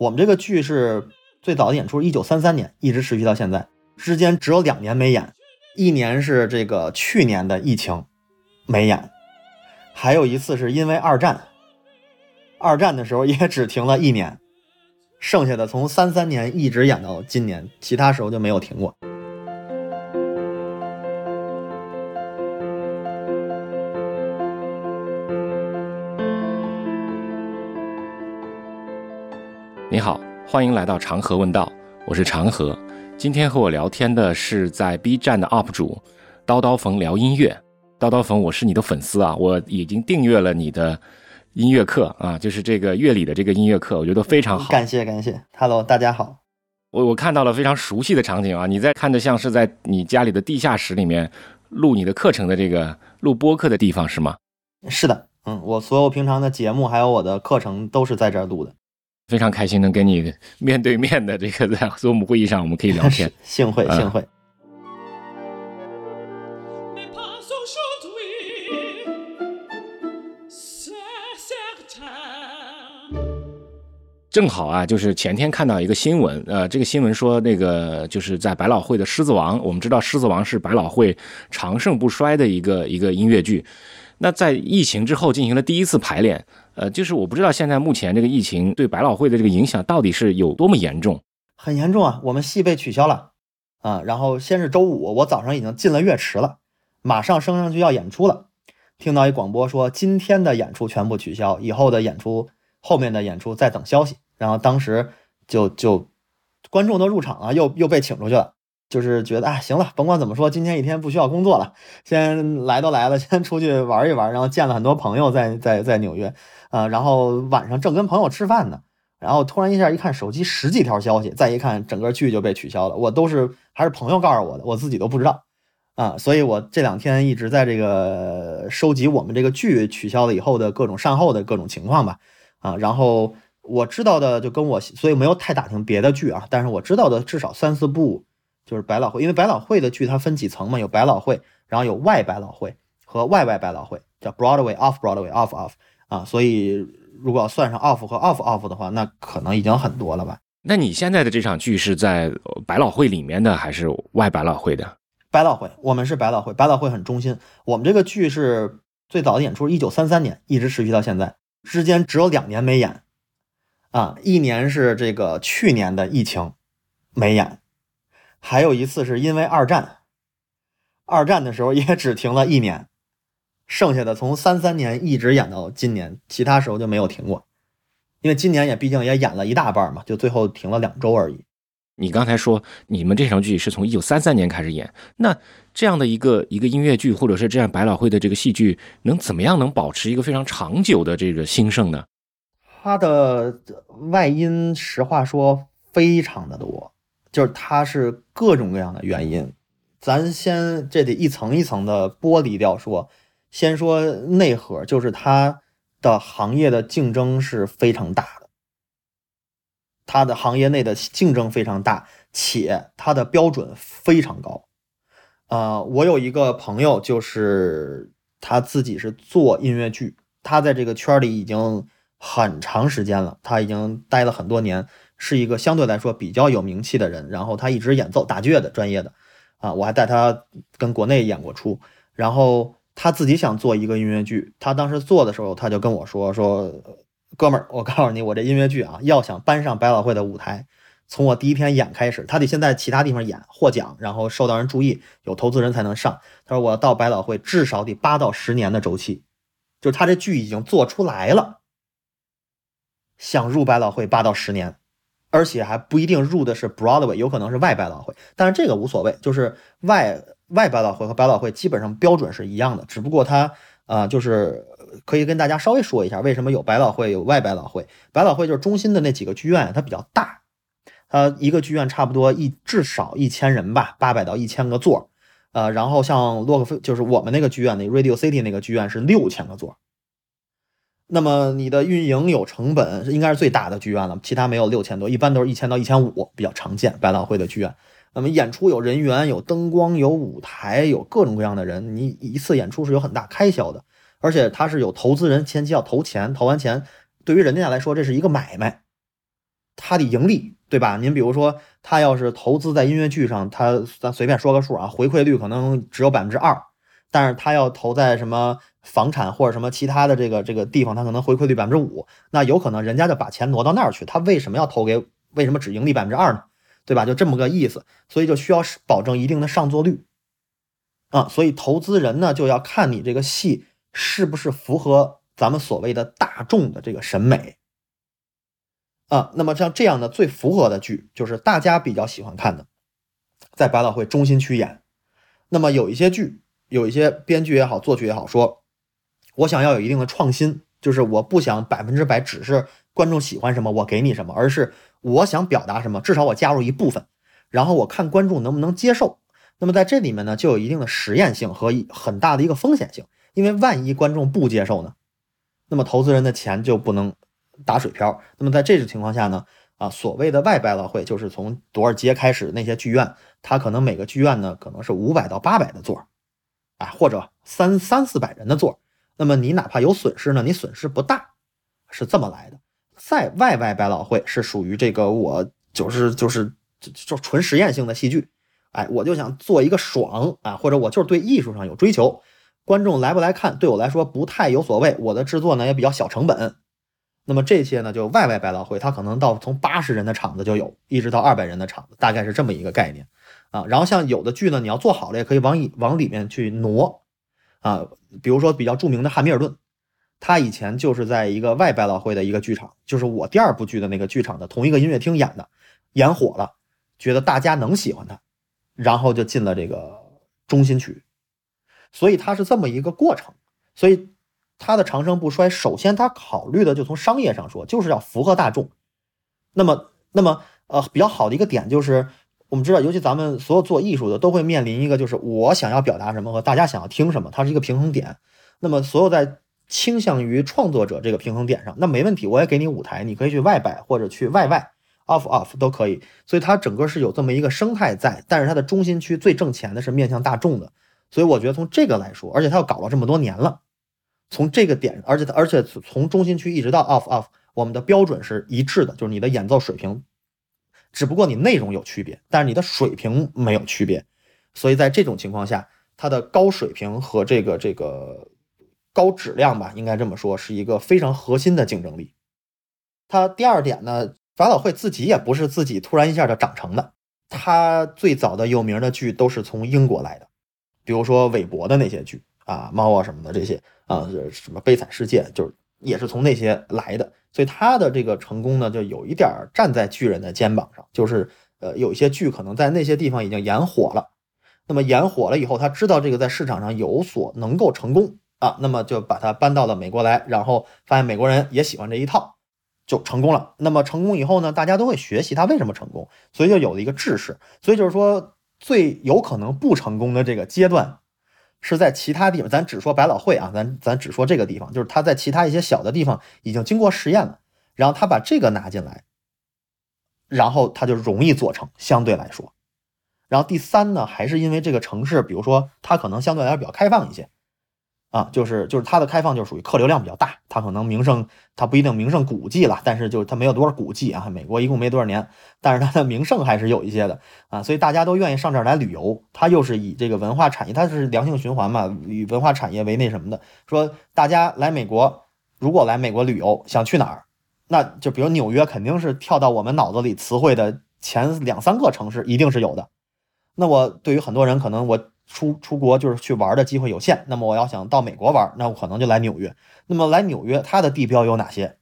我们这个剧是最早的演出，一九三三年一直持续到现在，之间只有两年没演，一年是这个去年的疫情没演，还有一次是因为二战，二战的时候也只停了一年，剩下的从三三年一直演到今年，其他时候就没有停过。欢迎来到长河问道，我是长河。今天和我聊天的是在 B 站的 UP 主刀刀冯聊音乐。刀刀冯，我是你的粉丝啊，我已经订阅了你的音乐课啊，就是这个乐理的这个音乐课，我觉得非常好。感谢感谢，Hello，大家好。我我看到了非常熟悉的场景啊，你在看着像是在你家里的地下室里面录你的课程的这个录播课的地方是吗？是的，嗯，我所有平常的节目还有我的课程都是在这儿录的。非常开心能跟你面对面的这个在 Zoom 会议上，我们可以聊天。幸会幸会。正好啊，就是前天看到一个新闻，呃，这个新闻说那个就是在百老汇的《狮子王》，我们知道《狮子王》是百老汇长盛不衰的一个一个音乐剧。那在疫情之后进行了第一次排练，呃，就是我不知道现在目前这个疫情对百老汇的这个影响到底是有多么严重？很严重啊，我们戏被取消了啊，然后先是周五，我早上已经进了乐池了，马上升上去要演出了，听到一广播说今天的演出全部取消，以后的演出后面的演出在等消息，然后当时就就观众都入场了，又又被请出去了。就是觉得啊，行了，甭管怎么说，今天一天不需要工作了，先来都来了，先出去玩一玩，然后见了很多朋友，在在在纽约，啊，然后晚上正跟朋友吃饭呢，然后突然一下一看手机十几条消息，再一看整个剧就被取消了，我都是还是朋友告诉我的，我自己都不知道，啊，所以我这两天一直在这个收集我们这个剧取消了以后的各种善后的各种情况吧，啊，然后我知道的就跟我，所以没有太打听别的剧啊，但是我知道的至少三四部。就是百老汇，因为百老汇的剧它分几层嘛，有百老汇，然后有外百老汇和外外百老汇，叫 Broadway off Broadway off off 啊，所以如果要算上 off 和 off off 的话，那可能已经很多了吧？那你现在的这场剧是在百老汇里面的还是外百老汇的？百老汇，我们是百老汇，百老汇很中心。我们这个剧是最早的演出，一九三三年一直持续到现在，之间只有两年没演啊，一年是这个去年的疫情没演。还有一次是因为二战，二战的时候也只停了一年，剩下的从三三年一直演到今年，其他时候就没有停过。因为今年也毕竟也演了一大半嘛，就最后停了两周而已。你刚才说你们这场剧是从一九三三年开始演，那这样的一个一个音乐剧，或者是这样百老汇的这个戏剧，能怎么样能保持一个非常长久的这个兴盛呢？它的外因，实话说，非常的多。就是它是各种各样的原因，咱先这得一层一层的剥离掉说。先说内核，就是它的行业的竞争是非常大的，它的行业内的竞争非常大，且它的标准非常高。呃，我有一个朋友，就是他自己是做音乐剧，他在这个圈里已经很长时间了，他已经待了很多年。是一个相对来说比较有名气的人，然后他一直演奏打击乐的专业的，啊，我还带他跟国内演过出，然后他自己想做一个音乐剧，他当时做的时候他就跟我说说，哥们儿，我告诉你，我这音乐剧啊，要想搬上百老汇的舞台，从我第一天演开始，他得先在其他地方演获奖，然后受到人注意，有投资人才能上。他说我到百老汇至少得八到十年的周期，就他这剧已经做出来了，想入百老汇八到十年。而且还不一定入的是 Broadway，有可能是外百老汇，但是这个无所谓，就是外外百老汇和百老汇基本上标准是一样的，只不过它啊，就是可以跟大家稍微说一下，为什么有百老汇有外百老汇。百老汇就是中心的那几个剧院，它比较大，它一个剧院差不多一至少一千人吧，八百到一千个座，呃，然后像洛克菲就是我们那个剧院那 Radio City 那个剧院是六千个座。那么你的运营有成本，应该是最大的剧院了，其他没有六千多，一般都是一千到一千五，比较常见。百老汇的剧院，那么演出有人员、有灯光、有舞台、有各种各样的人，你一次演出是有很大开销的，而且它是有投资人前期要投钱，投完钱，对于人家来说这是一个买卖，他的盈利，对吧？您比如说，他要是投资在音乐剧上，他咱随便说个数啊，回馈率可能只有百分之二，但是他要投在什么房产或者什么其他的这个这个地方，他可能回馈率百分之五，那有可能人家就把钱挪到那儿去，他为什么要投给？为什么只盈利百分之二呢？对吧？就这么个意思，所以就需要保证一定的上座率啊。所以投资人呢，就要看你这个戏是不是符合咱们所谓的大众的这个审美。啊，那么像这样的最符合的剧，就是大家比较喜欢看的，在百老汇中心区演。那么有一些剧，有一些编剧也好，作曲也好，说我想要有一定的创新，就是我不想百分之百只是观众喜欢什么我给你什么，而是我想表达什么，至少我加入一部分，然后我看观众能不能接受。那么在这里面呢，就有一定的实验性和很大的一个风险性，因为万一观众不接受呢，那么投资人的钱就不能。打水漂。那么在这种情况下呢，啊，所谓的外百老汇就是从多少街开始那些剧院，它可能每个剧院呢可能是五百到八百的座，啊，或者三三四百人的座。那么你哪怕有损失呢，你损失不大，是这么来的。在外外百老汇是属于这个我就是就是就就纯实验性的戏剧，哎，我就想做一个爽啊，或者我就是对艺术上有追求，观众来不来看对我来说不太有所谓，我的制作呢也比较小成本。那么这些呢，就外外百老汇，它可能到从八十人的场子就有，一直到二百人的场子，大概是这么一个概念啊。然后像有的剧呢，你要做好了，也可以往里往里面去挪啊。比如说比较著名的《汉密尔顿》，他以前就是在一个外百老汇的一个剧场，就是我第二部剧的那个剧场的同一个音乐厅演的，演火了，觉得大家能喜欢他，然后就进了这个中心区，所以它是这么一个过程，所以。它的长盛不衰，首先它考虑的就从商业上说，就是要符合大众。那么，那么呃，比较好的一个点就是，我们知道，尤其咱们所有做艺术的都会面临一个，就是我想要表达什么和大家想要听什么，它是一个平衡点。那么，所有在倾向于创作者这个平衡点上，那没问题，我也给你舞台，你可以去外摆或者去外外 off off 都可以。所以它整个是有这么一个生态在，但是它的中心区最挣钱的是面向大众的。所以我觉得从这个来说，而且它又搞了这么多年了。从这个点，而且而且从中心区一直到 off off，我们的标准是一致的，就是你的演奏水平，只不过你内容有区别，但是你的水平没有区别。所以在这种情况下，它的高水平和这个这个高质量吧，应该这么说，是一个非常核心的竞争力。它第二点呢，百老汇自己也不是自己突然一下就长成的，它最早的有名的剧都是从英国来的，比如说韦伯的那些剧。啊，猫啊什么的这些啊，什么悲惨世界，就是也是从那些来的，所以他的这个成功呢，就有一点站在巨人的肩膀上，就是呃，有一些剧可能在那些地方已经演火了，那么演火了以后，他知道这个在市场上有所能够成功啊，那么就把它搬到了美国来，然后发现美国人也喜欢这一套，就成功了。那么成功以后呢，大家都会学习他为什么成功，所以就有了一个制式。所以就是说，最有可能不成功的这个阶段。是在其他地方，咱只说百老汇啊，咱咱只说这个地方，就是他在其他一些小的地方已经经过实验了，然后他把这个拿进来，然后他就容易做成，相对来说。然后第三呢，还是因为这个城市，比如说它可能相对来说比较开放一些。啊，就是就是它的开放就属于客流量比较大，它可能名胜它不一定名胜古迹了，但是就是它没有多少古迹啊。美国一共没多少年，但是它的名胜还是有一些的啊，所以大家都愿意上这儿来旅游。它又是以这个文化产业，它是良性循环嘛，以文化产业为那什么的。说大家来美国，如果来美国旅游，想去哪儿，那就比如纽约，肯定是跳到我们脑子里词汇的前两三个城市，一定是有的。那我对于很多人，可能我。出出国就是去玩的机会有限，那么我要想到美国玩，那我可能就来纽约。那么来纽约，它的地标有哪些？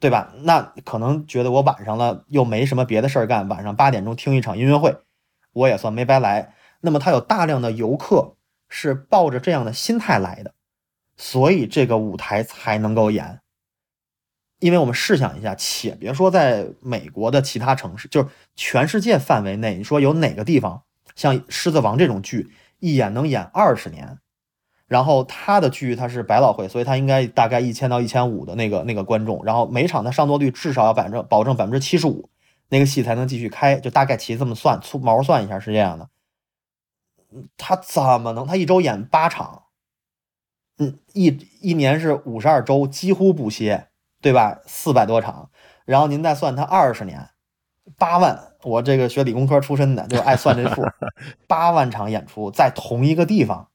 对吧？那可能觉得我晚上了又没什么别的事儿干，晚上八点钟听一场音乐会，我也算没白来。那么它有大量的游客是抱着这样的心态来的，所以这个舞台才能够演。因为我们试想一下，且别说在美国的其他城市，就是全世界范围内，你说有哪个地方？像《狮子王》这种剧，一演能演二十年，然后他的剧他是百老汇，所以他应该大概一千到一千五的那个那个观众，然后每场的上座率至少要百分之保证百分之七十五，那个戏才能继续开，就大概其这么算，粗毛算一下是这样的。他怎么能？他一周演八场，嗯，一一年是五十二周，几乎不歇，对吧？四百多场。然后您再算他二十年，八万。我这个学理工科出身的，就爱算这数，八万场演出在同一个地方，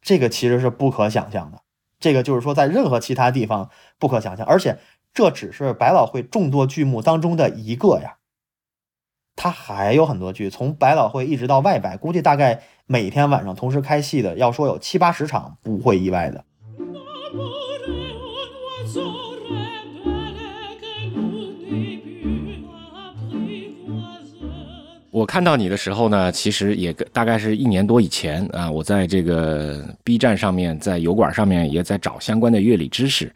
这个其实是不可想象的。这个就是说，在任何其他地方不可想象，而且这只是百老汇众多剧目当中的一个呀。他还有很多剧，从百老汇一直到外百，估计大概每天晚上同时开戏的，要说有七八十场，不会意外的。我看到你的时候呢，其实也大概是一年多以前啊，我在这个 B 站上面，在油管上面也在找相关的乐理知识，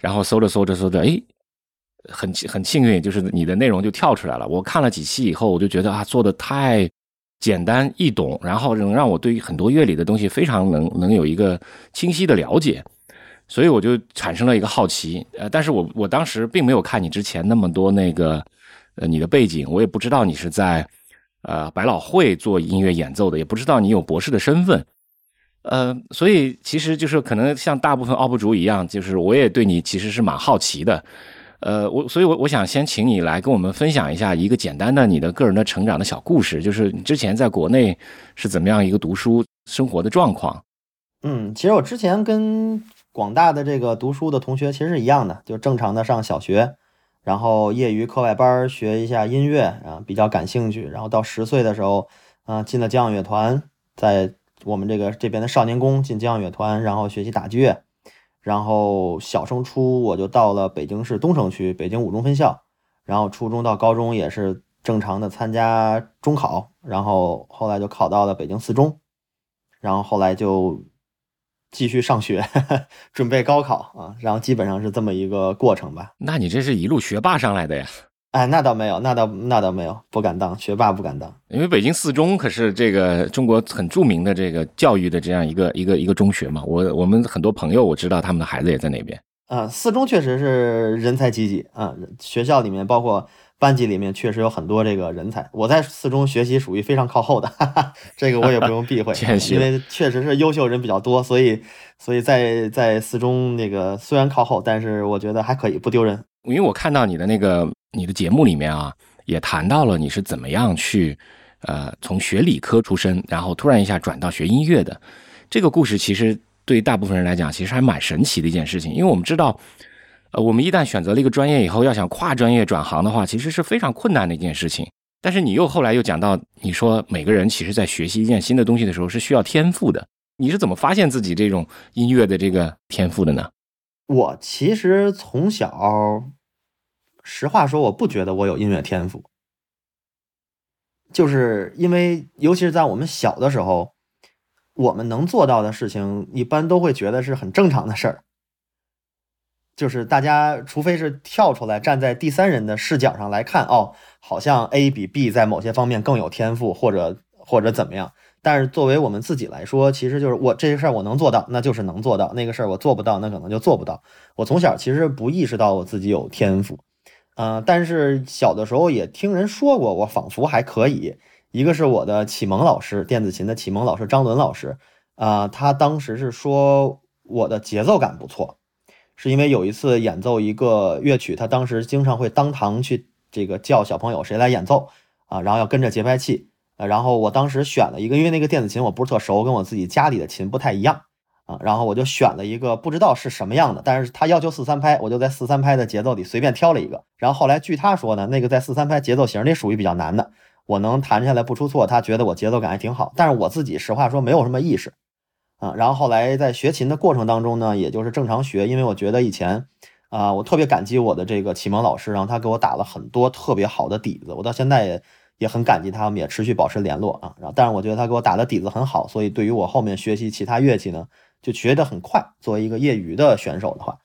然后搜着搜着搜着，哎，很很幸运，就是你的内容就跳出来了。我看了几期以后，我就觉得啊，做的太简单易懂，然后能让我对于很多乐理的东西非常能能有一个清晰的了解，所以我就产生了一个好奇。呃，但是我我当时并没有看你之前那么多那个呃你的背景，我也不知道你是在。呃，百老汇做音乐演奏的，也不知道你有博士的身份，呃，所以其实就是可能像大部分 UP 主一样，就是我也对你其实是蛮好奇的，呃，我所以，我我想先请你来跟我们分享一下一个简单的你的个人的成长的小故事，就是你之前在国内是怎么样一个读书生活的状况？嗯，其实我之前跟广大的这个读书的同学其实是一样的，就正常的上小学。然后业余课外班学一下音乐啊，比较感兴趣。然后到十岁的时候，啊，进了交响乐团，在我们这个这边的少年宫进交响乐团，然后学习打击乐。然后小升初我就到了北京市东城区北京五中分校。然后初中到高中也是正常的参加中考，然后后来就考到了北京四中。然后后来就。继续上学，准备高考啊，然后基本上是这么一个过程吧。那你这是一路学霸上来的呀？哎，那倒没有，那倒那倒没有，不敢当学霸，不敢当。因为北京四中可是这个中国很著名的这个教育的这样一个一个一个中学嘛。我我们很多朋友我知道他们的孩子也在那边。啊，四中确实是人才济济啊，学校里面包括。班级里面确实有很多这个人才，我在四中学习属于非常靠后的，哈哈，这个我也不用避讳，因为确实是优秀人比较多，所以所以在在四中那个虽然靠后，但是我觉得还可以，不丢人。因为我看到你的那个你的节目里面啊，也谈到了你是怎么样去呃从学理科出身，然后突然一下转到学音乐的这个故事，其实对于大部分人来讲，其实还蛮神奇的一件事情，因为我们知道。呃，我们一旦选择了一个专业以后，要想跨专业转行的话，其实是非常困难的一件事情。但是你又后来又讲到，你说每个人其实在学习一件新的东西的时候是需要天赋的。你是怎么发现自己这种音乐的这个天赋的呢？我其实从小，实话说，我不觉得我有音乐天赋，就是因为尤其是在我们小的时候，我们能做到的事情，一般都会觉得是很正常的事儿。就是大家，除非是跳出来站在第三人的视角上来看，哦，好像 A 比 B 在某些方面更有天赋，或者或者怎么样。但是作为我们自己来说，其实就是我这个事儿我能做到，那就是能做到；那个事儿我做不到，那可能就做不到。我从小其实不意识到我自己有天赋，呃，但是小的时候也听人说过，我仿佛还可以。一个是我的启蒙老师，电子琴的启蒙老师张伦老师，啊，他当时是说我的节奏感不错。是因为有一次演奏一个乐曲，他当时经常会当堂去这个叫小朋友谁来演奏啊，然后要跟着节拍器啊，然后我当时选了一个，因为那个电子琴我不是特熟，跟我自己家里的琴不太一样啊，然后我就选了一个不知道是什么样的，但是他要求四三拍，我就在四三拍的节奏里随便挑了一个，然后后来据他说呢，那个在四三拍节奏型里属于比较难的，我能弹下来不出错，他觉得我节奏感还挺好，但是我自己实话说没有什么意识。啊，然后后来在学琴的过程当中呢，也就是正常学，因为我觉得以前，啊，我特别感激我的这个启蒙老师，然后他给我打了很多特别好的底子，我到现在也也很感激他，们也持续保持联络啊。然后，但是我觉得他给我打的底子很好，所以对于我后面学习其他乐器呢，就学得很快。作为一个业余的选手的话，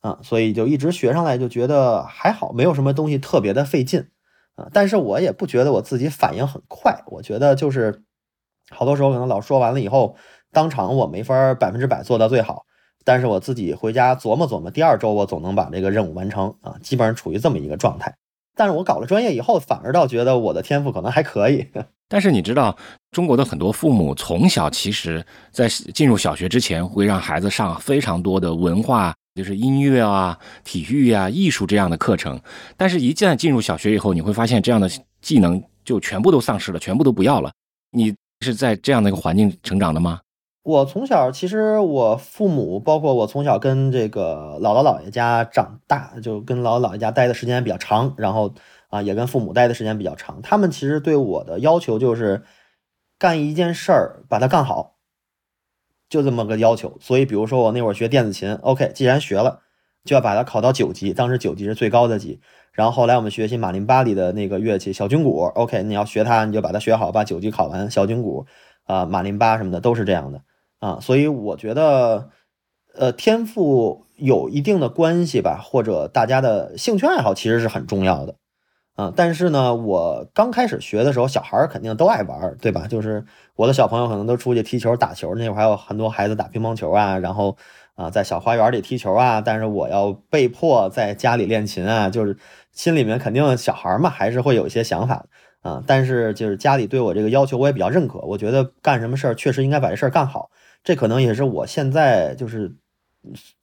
啊，所以就一直学上来，就觉得还好，没有什么东西特别的费劲啊。但是我也不觉得我自己反应很快，我觉得就是好多时候可能老说完了以后。当场我没法百分之百做到最好，但是我自己回家琢磨琢磨，第二周我总能把这个任务完成啊，基本上处于这么一个状态。但是我搞了专业以后，反而倒觉得我的天赋可能还可以。但是你知道，中国的很多父母从小其实在进入小学之前，会让孩子上非常多的文化就是音乐啊、体育啊、艺术这样的课程。但是，一旦进入小学以后，你会发现这样的技能就全部都丧失了，全部都不要了。你是在这样的一个环境成长的吗？我从小其实我父母，包括我从小跟这个姥姥姥爷家长大，就跟姥姥姥爷家待的时间比较长，然后啊也跟父母待的时间比较长。他们其实对我的要求就是干一件事儿把它干好，就这么个要求。所以比如说我那会儿学电子琴，OK，既然学了，就要把它考到九级，当时九级是最高的级。然后后来我们学习马林巴里的那个乐器小军鼓，OK，你要学它，你就把它学好，把九级考完。小军鼓啊，马林巴什么的都是这样的。啊，所以我觉得，呃，天赋有一定的关系吧，或者大家的兴趣爱好其实是很重要的，啊，但是呢，我刚开始学的时候，小孩儿肯定都爱玩，对吧？就是我的小朋友可能都出去踢球、打球，那会儿还有很多孩子打乒乓球啊，然后啊，在小花园里踢球啊，但是我要被迫在家里练琴啊，就是心里面肯定小孩嘛，还是会有一些想法啊，但是就是家里对我这个要求我也比较认可，我觉得干什么事儿确实应该把这事儿干好。这可能也是我现在就是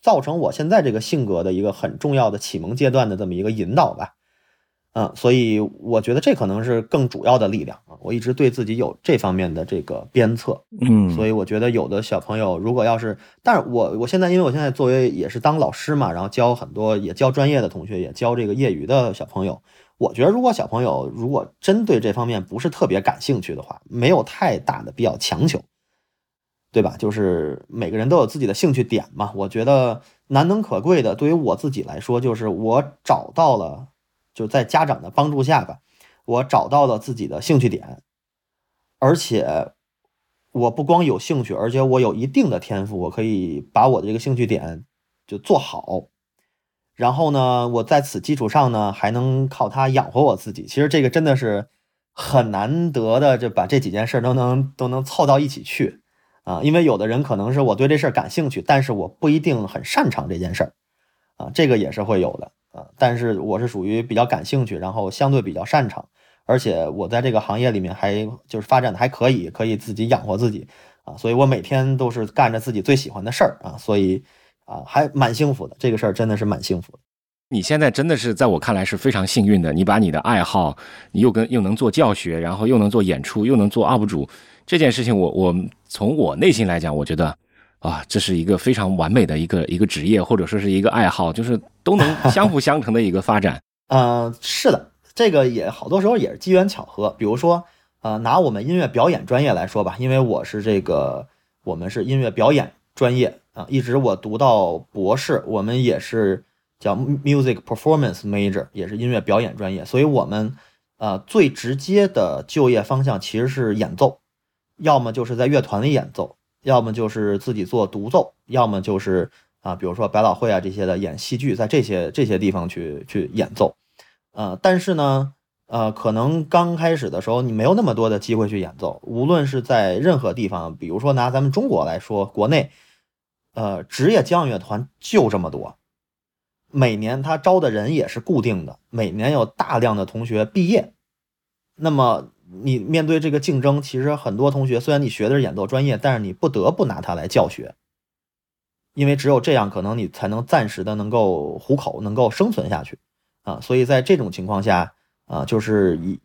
造成我现在这个性格的一个很重要的启蒙阶段的这么一个引导吧，嗯，所以我觉得这可能是更主要的力量啊。我一直对自己有这方面的这个鞭策，嗯，所以我觉得有的小朋友如果要是，但是我我现在因为我现在作为也是当老师嘛，然后教很多也教专业的同学，也教这个业余的小朋友，我觉得如果小朋友如果真对这方面不是特别感兴趣的话，没有太大的必要强求。对吧？就是每个人都有自己的兴趣点嘛。我觉得难能可贵的，对于我自己来说，就是我找到了，就在家长的帮助下吧，我找到了自己的兴趣点，而且我不光有兴趣，而且我有一定的天赋，我可以把我的这个兴趣点就做好。然后呢，我在此基础上呢，还能靠它养活我自己。其实这个真的是很难得的，就把这几件事都能都能凑到一起去。啊，因为有的人可能是我对这事儿感兴趣，但是我不一定很擅长这件事儿，啊，这个也是会有的啊。但是我是属于比较感兴趣，然后相对比较擅长，而且我在这个行业里面还就是发展的还可以，可以自己养活自己啊，所以我每天都是干着自己最喜欢的事儿啊，所以啊还蛮幸福的。这个事儿真的是蛮幸福。你现在真的是在我看来是非常幸运的，你把你的爱好，你又跟又能做教学，然后又能做演出，又能做 UP 主。这件事情，我我从我内心来讲，我觉得，啊，这是一个非常完美的一个一个职业，或者说是一个爱好，就是都能 相辅相成的一个发展。嗯，是的，这个也好多时候也是机缘巧合。比如说，呃，拿我们音乐表演专业来说吧，因为我是这个，我们是音乐表演专业啊，一直我读到博士，我们也是叫 music performance major，也是音乐表演专业，所以我们呃最直接的就业方向其实是演奏。要么就是在乐团里演奏，要么就是自己做独奏，要么就是啊，比如说百老汇啊这些的演戏剧，在这些这些地方去去演奏，呃，但是呢，呃，可能刚开始的时候你没有那么多的机会去演奏，无论是在任何地方，比如说拿咱们中国来说，国内，呃，职业交响乐团就这么多，每年他招的人也是固定的，每年有大量的同学毕业，那么。你面对这个竞争，其实很多同学虽然你学的是演奏专业，但是你不得不拿它来教学，因为只有这样，可能你才能暂时的能够糊口，能够生存下去啊。所以在这种情况下啊，就是一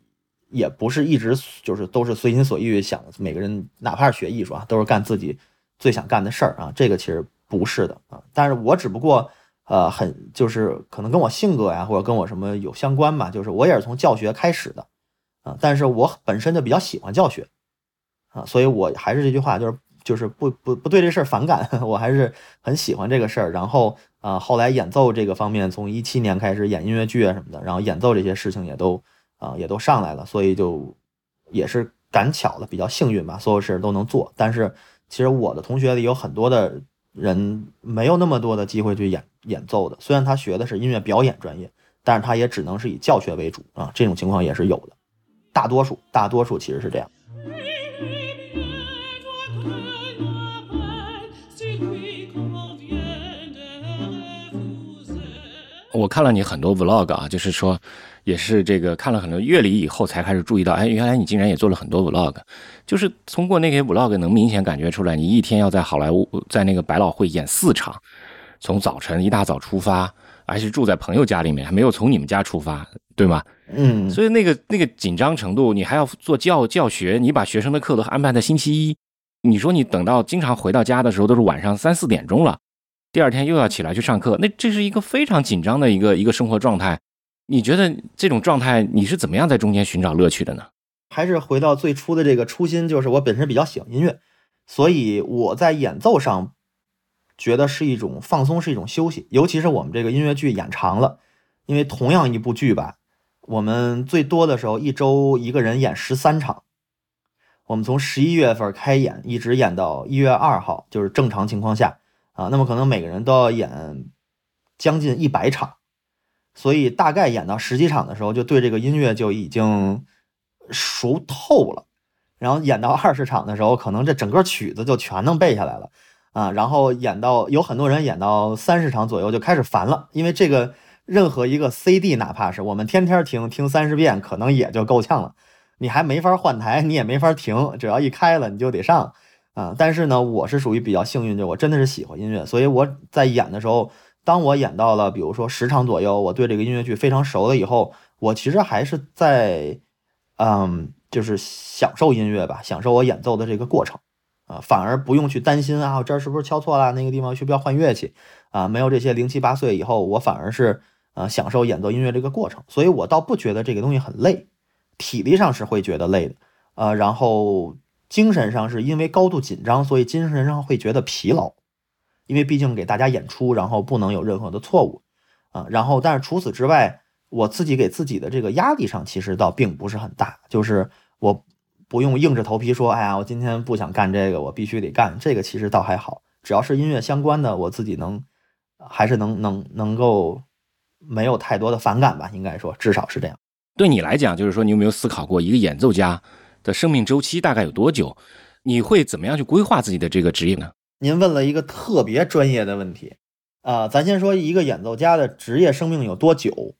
也不是一直就是都是随心所欲想，每个人哪怕是学艺术啊，都是干自己最想干的事儿啊。这个其实不是的啊。但是我只不过呃很就是可能跟我性格呀，或者跟我什么有相关吧，就是我也是从教学开始的。啊，但是我本身就比较喜欢教学，啊，所以我还是这句话，就是就是不不不对这事儿反感，我还是很喜欢这个事儿。然后啊，后来演奏这个方面，从一七年开始演音乐剧啊什么的，然后演奏这些事情也都啊也都上来了，所以就也是赶巧了，比较幸运吧，所有事都能做。但是其实我的同学里有很多的人没有那么多的机会去演演奏的，虽然他学的是音乐表演专业，但是他也只能是以教学为主啊，这种情况也是有的。大多数，大多数其实是这样。我看了你很多 vlog 啊，就是说，也是这个看了很多乐理以后，才开始注意到，哎，原来你竟然也做了很多 vlog。就是通过那些 vlog，能明显感觉出来，你一天要在好莱坞，在那个百老汇演四场。从早晨一大早出发，还是住在朋友家里面，还没有从你们家出发，对吗？嗯，所以那个那个紧张程度，你还要做教教学，你把学生的课都安排在星期一，你说你等到经常回到家的时候都是晚上三四点钟了，第二天又要起来去上课，那这是一个非常紧张的一个一个生活状态。你觉得这种状态你是怎么样在中间寻找乐趣的呢？还是回到最初的这个初心，就是我本身比较喜欢音乐，所以我在演奏上觉得是一种放松，是一种休息。尤其是我们这个音乐剧演长了，因为同样一部剧吧，我们最多的时候一周一个人演十三场，我们从十一月份开演，一直演到一月二号，就是正常情况下啊，那么可能每个人都要演将近一百场。所以大概演到十几场的时候，就对这个音乐就已经熟透了。然后演到二十场的时候，可能这整个曲子就全能背下来了啊。然后演到有很多人演到三十场左右就开始烦了，因为这个任何一个 CD，哪怕是我们天天听听三十遍，可能也就够呛了。你还没法换台，你也没法停，只要一开了你就得上啊。但是呢，我是属于比较幸运，就我真的是喜欢音乐，所以我在演的时候。当我演到了，比如说十场左右，我对这个音乐剧非常熟了以后，我其实还是在，嗯，就是享受音乐吧，享受我演奏的这个过程，啊，反而不用去担心啊，我这儿是不是敲错了，那个地方需不需要换乐器，啊，没有这些零七八碎以后，我反而是呃享受演奏音乐这个过程，所以我倒不觉得这个东西很累，体力上是会觉得累的，呃，然后精神上是因为高度紧张，所以精神上会觉得疲劳。因为毕竟给大家演出，然后不能有任何的错误，啊，然后但是除此之外，我自己给自己的这个压力上其实倒并不是很大，就是我不用硬着头皮说，哎呀，我今天不想干这个，我必须得干。这个，其实倒还好，只要是音乐相关的，我自己能还是能能能够没有太多的反感吧，应该说至少是这样。对你来讲，就是说你有没有思考过一个演奏家的生命周期大概有多久？你会怎么样去规划自己的这个职业呢？您问了一个特别专业的问题，啊，咱先说一个演奏家的职业生命有多久，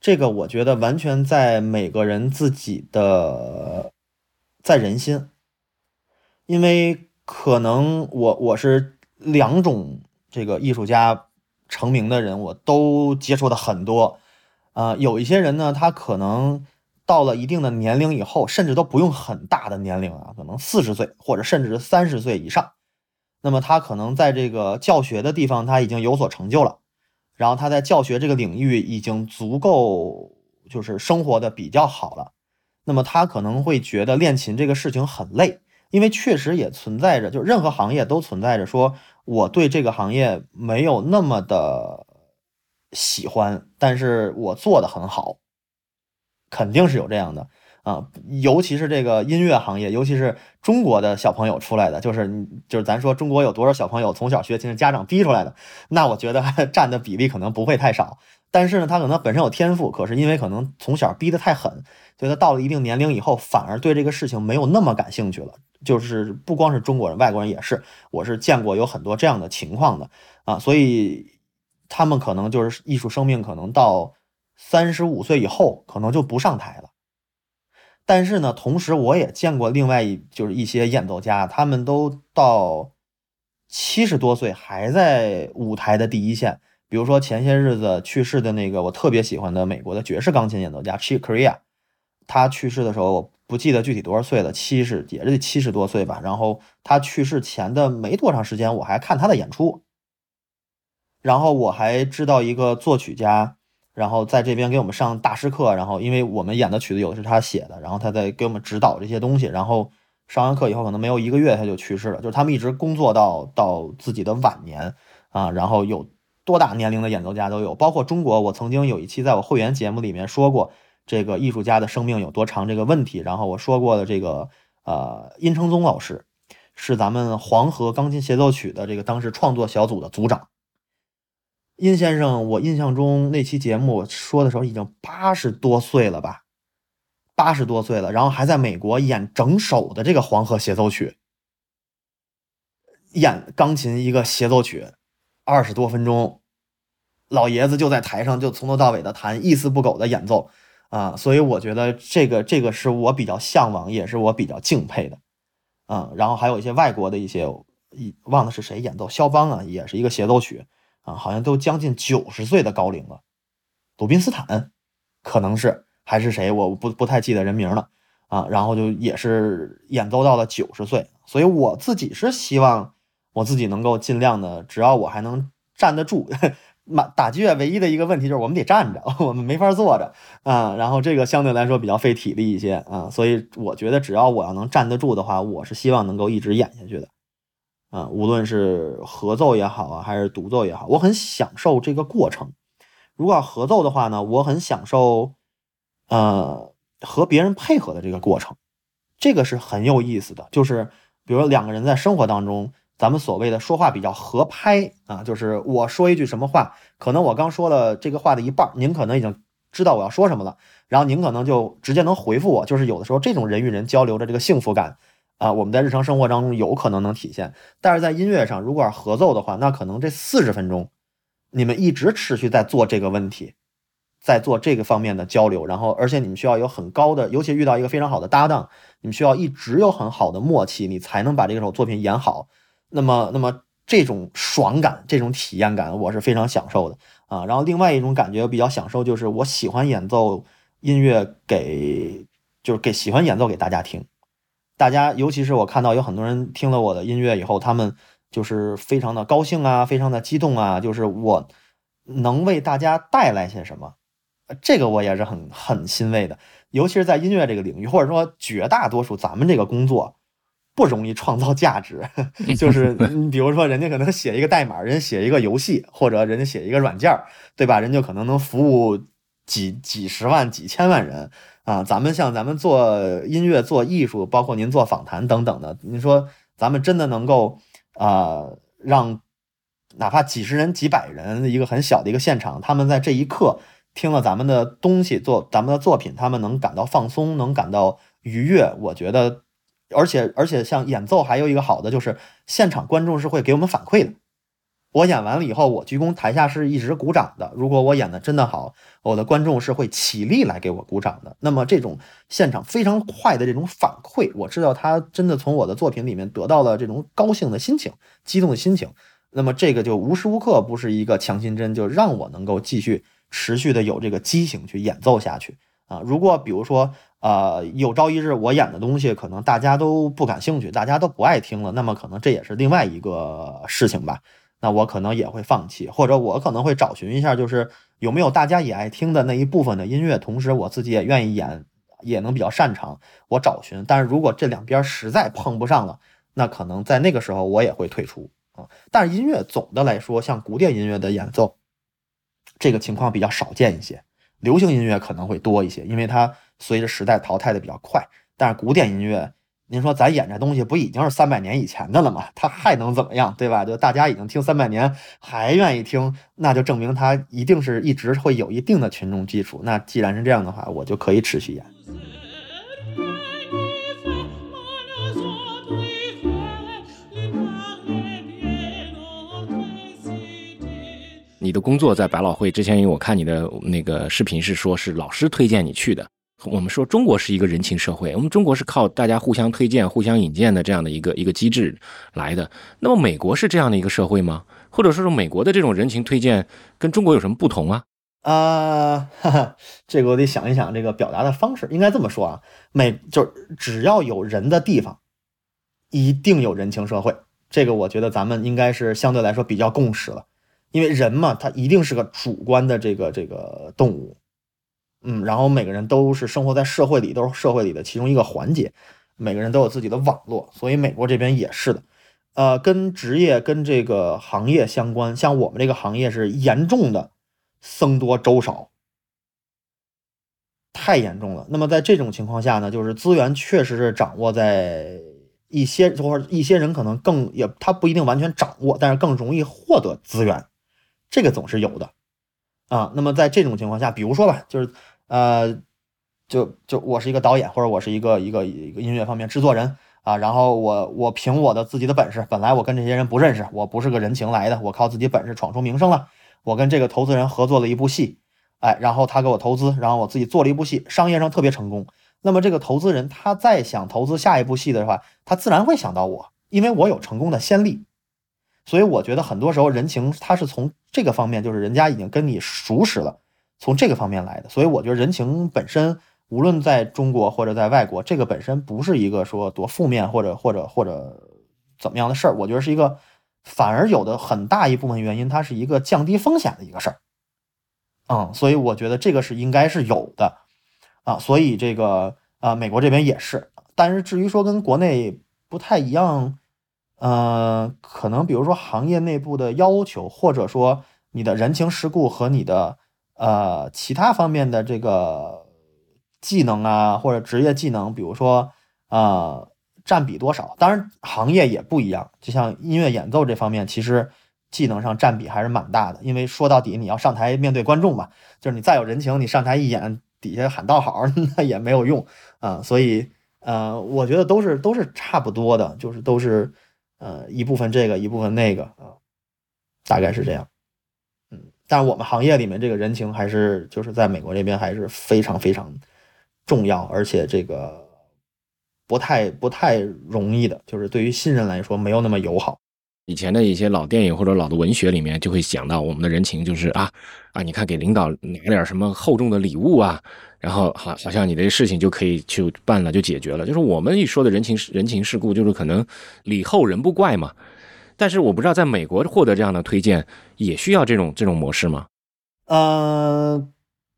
这个我觉得完全在每个人自己的在人心，因为可能我我是两种这个艺术家成名的人，我都接触的很多，啊，有一些人呢，他可能到了一定的年龄以后，甚至都不用很大的年龄啊，可能四十岁或者甚至三十岁以上。那么他可能在这个教学的地方他已经有所成就了，然后他在教学这个领域已经足够，就是生活的比较好了。那么他可能会觉得练琴这个事情很累，因为确实也存在着，就任何行业都存在着说我对这个行业没有那么的喜欢，但是我做的很好，肯定是有这样的。啊，尤其是这个音乐行业，尤其是中国的小朋友出来的，就是就是咱说中国有多少小朋友从小学琴是家长逼出来的，那我觉得 占的比例可能不会太少。但是呢，他可能本身有天赋，可是因为可能从小逼得太狠，所以他到了一定年龄以后，反而对这个事情没有那么感兴趣了。就是不光是中国人，外国人也是，我是见过有很多这样的情况的啊。所以他们可能就是艺术生命，可能到三十五岁以后，可能就不上台了。但是呢，同时我也见过另外一就是一些演奏家，他们都到七十多岁还在舞台的第一线。比如说前些日子去世的那个我特别喜欢的美国的爵士钢琴演奏家 Chick Corea，他去世的时候我不记得具体多少岁了，七十也是七十多岁吧。然后他去世前的没多长时间，我还看他的演出。然后我还知道一个作曲家。然后在这边给我们上大师课，然后因为我们演的曲子有的是他写的，然后他在给我们指导这些东西。然后上完课以后，可能没有一个月他就去世了。就是他们一直工作到到自己的晚年啊，然后有多大年龄的演奏家都有，包括中国。我曾经有一期在我会员节目里面说过这个艺术家的生命有多长这个问题。然后我说过的这个呃殷承宗老师是咱们黄河钢琴协奏曲的这个当时创作小组的组长。殷先生，我印象中那期节目说的时候已经八十多岁了吧，八十多岁了，然后还在美国演整首的这个《黄河协奏曲》，演钢琴一个协奏曲，二十多分钟，老爷子就在台上就从头到尾的弹，一丝不苟的演奏啊，所以我觉得这个这个是我比较向往，也是我比较敬佩的啊。然后还有一些外国的一些，忘了是谁演奏肖邦啊，也是一个协奏曲。啊，好像都将近九十岁的高龄了。鲁宾斯坦可能是还是谁，我不不太记得人名了啊。然后就也是演奏到了九十岁，所以我自己是希望我自己能够尽量的，只要我还能站得住。马打击乐唯一的一个问题就是我们得站着，我们没法坐着啊。然后这个相对来说比较费体力一些啊，所以我觉得只要我要能站得住的话，我是希望能够一直演下去的啊。无论是合奏也好啊，还是独奏也好，我很享受这个过程。如果要合奏的话呢，我很享受呃和别人配合的这个过程，这个是很有意思的。就是比如两个人在生活当中。咱们所谓的说话比较合拍啊，就是我说一句什么话，可能我刚说了这个话的一半，您可能已经知道我要说什么了，然后您可能就直接能回复我。就是有的时候这种人与人交流的这个幸福感啊，我们在日常生活当中有可能能体现，但是在音乐上，如果要合奏的话，那可能这四十分钟你们一直持续在做这个问题，在做这个方面的交流，然后而且你们需要有很高的，尤其遇到一个非常好的搭档，你们需要一直有很好的默契，你才能把这首作品演好。那么，那么这种爽感、这种体验感，我是非常享受的啊。然后，另外一种感觉我比较享受，就是我喜欢演奏音乐给，就是给喜欢演奏给大家听。大家，尤其是我看到有很多人听了我的音乐以后，他们就是非常的高兴啊，非常的激动啊。就是我能为大家带来些什么，这个我也是很很欣慰的。尤其是在音乐这个领域，或者说绝大多数咱们这个工作。不容易创造价值，就是你比如说，人家可能写一个代码，人家写一个游戏，或者人家写一个软件，对吧？人就可能能服务几几十万、几千万人啊。咱们像咱们做音乐、做艺术，包括您做访谈等等的，你说咱们真的能够啊，让哪怕几十人、几百人一个很小的一个现场，他们在这一刻听了咱们的东西，做咱们的作品，他们能感到放松，能感到愉悦，我觉得。而且而且，像演奏还有一个好的就是，现场观众是会给我们反馈的。我演完了以后，我鞠躬，台下是一直鼓掌的。如果我演的真的好，我的观众是会起立来给我鼓掌的。那么这种现场非常快的这种反馈，我知道他真的从我的作品里面得到了这种高兴的心情、激动的心情。那么这个就无时无刻不是一个强心针，就让我能够继续持续的有这个激情去演奏下去啊。如果比如说。呃，有朝一日我演的东西可能大家都不感兴趣，大家都不爱听了，那么可能这也是另外一个事情吧。那我可能也会放弃，或者我可能会找寻一下，就是有没有大家也爱听的那一部分的音乐，同时我自己也愿意演，也能比较擅长，我找寻。但是如果这两边实在碰不上了，那可能在那个时候我也会退出啊。但是音乐总的来说，像古典音乐的演奏，这个情况比较少见一些，流行音乐可能会多一些，因为它。随着时代淘汰的比较快，但是古典音乐，您说咱演这东西不已经是三百年以前的了吗？它还能怎么样，对吧？就大家已经听三百年还愿意听，那就证明它一定是一直会有一定的群众基础。那既然是这样的话，我就可以持续演。你的工作在百老汇之前，因为我看你的那个视频是说是老师推荐你去的。我们说中国是一个人情社会，我们中国是靠大家互相推荐、互相引荐的这样的一个一个机制来的。那么美国是这样的一个社会吗？或者说是美国的这种人情推荐跟中国有什么不同啊？啊，这个我得想一想，这个表达的方式应该这么说啊。美就是只要有人的地方，一定有人情社会。这个我觉得咱们应该是相对来说比较共识了。因为人嘛，他一定是个主观的这个这个动物，嗯，然后每个人都是生活在社会里，都是社会里的其中一个环节，每个人都有自己的网络，所以美国这边也是的，呃，跟职业跟这个行业相关，像我们这个行业是严重的僧多粥少，太严重了。那么在这种情况下呢，就是资源确实是掌握在一些或者一些人可能更也他不一定完全掌握，但是更容易获得资源。这个总是有的，啊，那么在这种情况下，比如说吧，就是呃，就就我是一个导演，或者我是一个一个一个音乐方面制作人啊，然后我我凭我的自己的本事，本来我跟这些人不认识，我不是个人情来的，我靠自己本事闯出名声了，我跟这个投资人合作了一部戏，哎，然后他给我投资，然后我自己做了一部戏，商业上特别成功，那么这个投资人他再想投资下一部戏的话，他自然会想到我，因为我有成功的先例。所以我觉得很多时候人情他是从这个方面，就是人家已经跟你熟识了，从这个方面来的。所以我觉得人情本身，无论在中国或者在外国，这个本身不是一个说多负面或者或者或者怎么样的事儿。我觉得是一个，反而有的很大一部分原因，它是一个降低风险的一个事儿。嗯，所以我觉得这个是应该是有的啊。所以这个啊，美国这边也是。但是至于说跟国内不太一样。呃，可能比如说行业内部的要求，或者说你的人情世故和你的呃其他方面的这个技能啊，或者职业技能，比如说呃占比多少？当然行业也不一样，就像音乐演奏这方面，其实技能上占比还是蛮大的。因为说到底，你要上台面对观众嘛，就是你再有人情，你上台一演，底下喊道好，那也没有用啊。所以呃，我觉得都是都是差不多的，就是都是。呃，一部分这个，一部分那个啊，大概是这样。但我们行业里面这个人情还是就是在美国这边还是非常非常重要，而且这个不太不太容易的，就是对于新人来说没有那么友好。以前的一些老电影或者老的文学里面就会讲到我们的人情，就是啊啊，你看给领导拿点什么厚重的礼物啊，然后好好像你的事情就可以去办了，就解决了。就是我们一说的人情人情世故，就是可能礼后人不怪嘛。但是我不知道在美国获得这样的推荐也需要这种这种模式吗？嗯，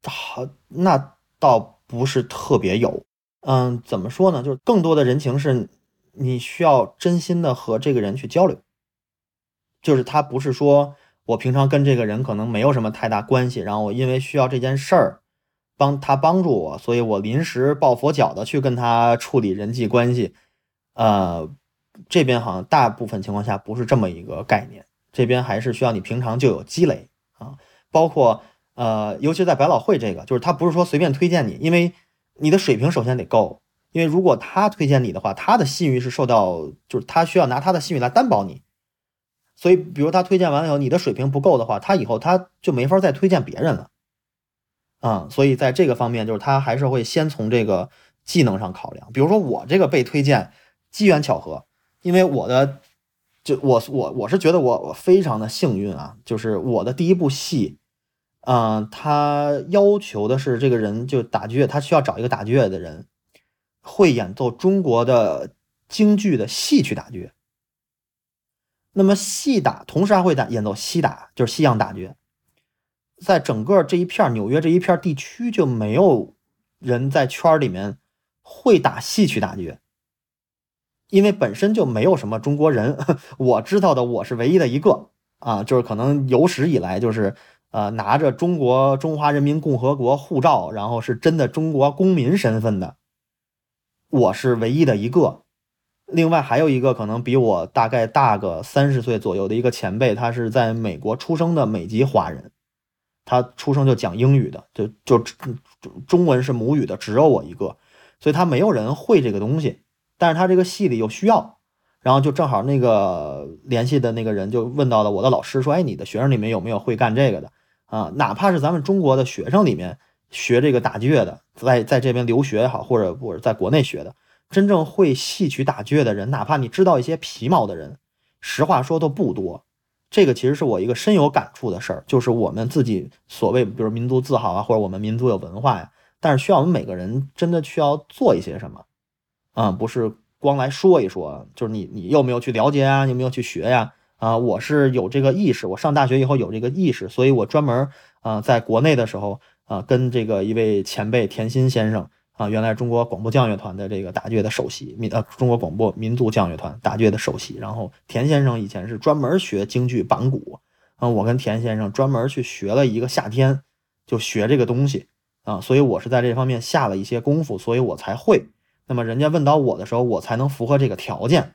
好，那倒不是特别有。嗯，怎么说呢？就是更多的人情是你需要真心的和这个人去交流。就是他不是说我平常跟这个人可能没有什么太大关系，然后我因为需要这件事儿帮他帮助我，所以我临时抱佛脚的去跟他处理人际关系。呃，这边好像大部分情况下不是这么一个概念，这边还是需要你平常就有积累啊。包括呃，尤其在百老汇这个，就是他不是说随便推荐你，因为你的水平首先得够，因为如果他推荐你的话，他的信誉是受到，就是他需要拿他的信誉来担保你。所以，比如他推荐完了以后，你的水平不够的话，他以后他就没法再推荐别人了，啊，所以在这个方面，就是他还是会先从这个技能上考量。比如说我这个被推荐，机缘巧合，因为我的，就我我我是觉得我我非常的幸运啊，就是我的第一部戏，嗯，他要求的是这个人就打击乐，他需要找一个打击乐的人，会演奏中国的京剧的戏曲打击乐。那么西打同时还会打演奏西打，就是西洋打击。在整个这一片纽约这一片地区，就没有人在圈里面会打戏曲打击乐，因为本身就没有什么中国人。我知道的，我是唯一的一个啊，就是可能有史以来就是呃拿着中国中华人民共和国护照，然后是真的中国公民身份的，我是唯一的一个。另外还有一个可能比我大概大个三十岁左右的一个前辈，他是在美国出生的美籍华人，他出生就讲英语的，就就中文是母语的，只有我一个，所以他没有人会这个东西，但是他这个系里有需要，然后就正好那个联系的那个人就问到了我的老师，说，哎，你的学生里面有没有会干这个的啊？哪怕是咱们中国的学生里面学这个打击乐的，在在这边留学也好，或者或者在国内学的。真正会戏曲打击乐的人，哪怕你知道一些皮毛的人，实话说都不多。这个其实是我一个深有感触的事儿，就是我们自己所谓，比如民族自豪啊，或者我们民族有文化呀，但是需要我们每个人真的需要做一些什么啊，不是光来说一说，就是你你有没有去了解啊，有没有去学呀？啊，我是有这个意识，我上大学以后有这个意识，所以我专门啊，在国内的时候啊，跟这个一位前辈田心先生。啊，原来中国广播将乐团的这个打击乐的首席，民呃中国广播民族将乐团打击乐的首席。然后田先生以前是专门学京剧板鼓，啊，我跟田先生专门去学了一个夏天，就学这个东西啊，所以我是在这方面下了一些功夫，所以我才会。那么人家问到我的时候，我才能符合这个条件，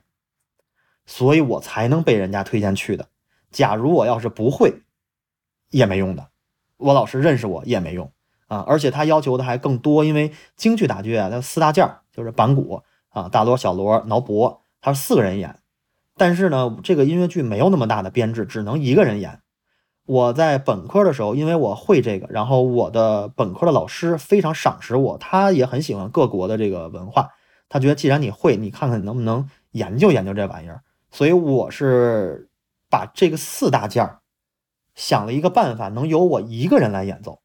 所以我才能被人家推荐去的。假如我要是不会，也没用的，我老师认识我也没用。啊，而且他要求的还更多，因为京剧打剧啊，它四大件就是板鼓啊、大锣、小锣、挠钹，他是四个人演。但是呢，这个音乐剧没有那么大的编制，只能一个人演。我在本科的时候，因为我会这个，然后我的本科的老师非常赏识我，他也很喜欢各国的这个文化，他觉得既然你会，你看看能不能研究研究这玩意儿。所以我是。把这个四大件儿想了一个办法，能由我一个人来演奏。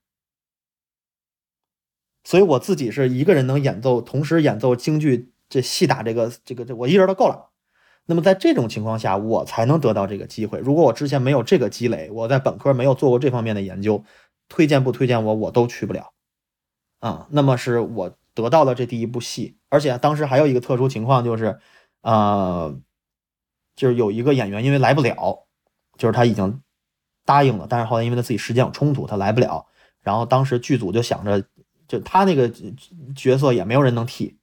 所以我自己是一个人能演奏，同时演奏京剧，这戏打这个这个这我一人都够了。那么在这种情况下，我才能得到这个机会。如果我之前没有这个积累，我在本科没有做过这方面的研究，推荐不推荐我，我都去不了。啊，那么是我得到了这第一部戏，而且当时还有一个特殊情况，就是，呃，就是有一个演员因为来不了，就是他已经答应了，但是后来因为他自己时间有冲突，他来不了。然后当时剧组就想着，就他那个角色也没有人能替，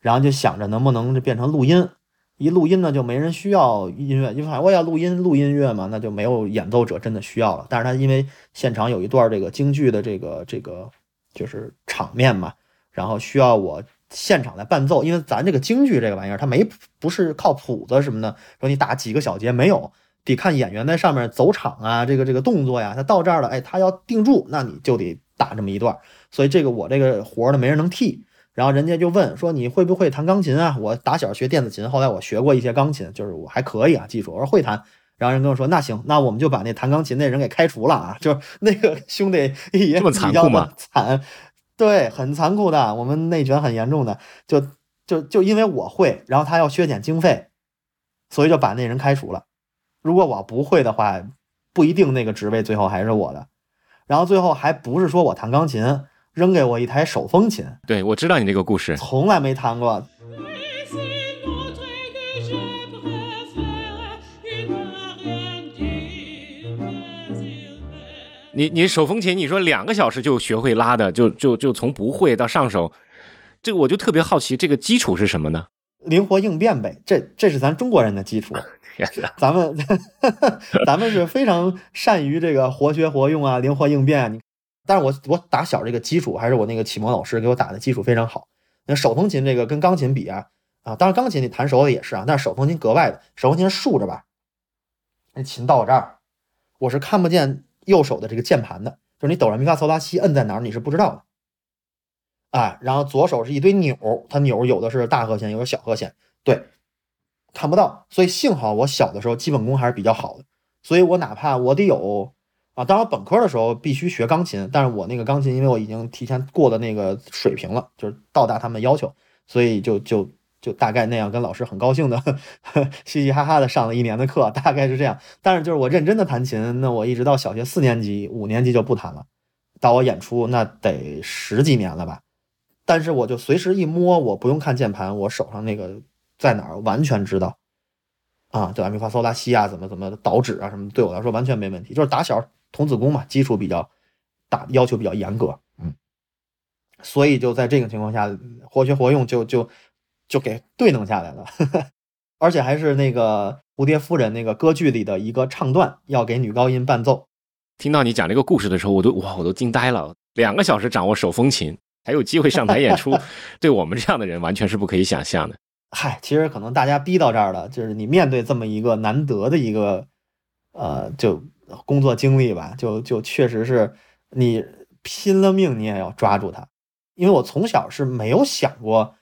然后就想着能不能变成录音。一录音呢，就没人需要音乐，因为我要录音录音乐嘛，那就没有演奏者真的需要了。但是他因为现场有一段这个京剧的这个这个就是场面嘛，然后需要我现场来伴奏，因为咱这个京剧这个玩意儿，它没不是靠谱子什么的，说你打几个小节没有，得看演员在上面走场啊，这个这个动作呀，他到这儿了，哎，他要定住，那你就得打这么一段，所以这个我这个活儿呢没人能替。然后人家就问说你会不会弹钢琴啊？我打小学电子琴，后来我学过一些钢琴，就是我还可以啊，技术。我说会弹。然后人跟我说那行，那我们就把那弹钢琴那人给开除了啊！就是 那个兄弟也这么残酷吗？惨，对，很残酷的。我们内卷很严重的，就就就因为我会，然后他要削减经费，所以就把那人开除了。如果我不会的话，不一定那个职位最后还是我的。然后最后还不是说我弹钢琴。扔给我一台手风琴，对我知道你这个故事，从来没弹过。你你手风琴，你说两个小时就学会拉的，就就就从不会到上手，这个我就特别好奇，这个基础是什么呢？灵活应变呗，这这是咱中国人的基础。咱们 咱们是非常善于这个活学活用啊，灵活应变。你。但是我我打小这个基础还是我那个启蒙老师给我打的基础非常好。那手风琴这个跟钢琴比啊啊，当然钢琴你弹熟了也是啊，但是手风琴格外的，手风琴竖着吧，那琴到我这儿，我是看不见右手的这个键盘的，就是你哆来咪发嗦拉西摁在哪儿你是不知道的，啊，然后左手是一堆钮，它钮有的是大和弦，有的小和弦，对，看不到，所以幸好我小的时候基本功还是比较好的，所以我哪怕我得有。啊，当然本科的时候必须学钢琴，但是我那个钢琴，因为我已经提前过了那个水平了，就是到达他们的要求，所以就就就大概那样，跟老师很高兴的嘻嘻哈哈的上了一年的课，大概是这样。但是就是我认真的弹琴，那我一直到小学四年级、五年级就不弹了，到我演出那得十几年了吧。但是我就随时一摸，我不用看键盘，我手上那个在哪儿完全知道。啊，对，咪发嗦拉西啊，怎么怎么导指啊什么，对我来说完全没问题，就是打小。童子功嘛，基础比较大，要求比较严格，嗯，所以就在这个情况下，活学活用，就就就给对弄下来了，而且还是那个蝴蝶夫人那个歌剧里的一个唱段，要给女高音伴奏。听到你讲这个故事的时候，我都哇，我都惊呆了。两个小时掌握手风琴，还有机会上台演出，对我们这样的人完全是不可以想象的。嗨，其实可能大家逼到这儿了，就是你面对这么一个难得的一个，呃，就。工作经历吧，就就确实是你拼了命，你也要抓住它。因为我从小是没有想过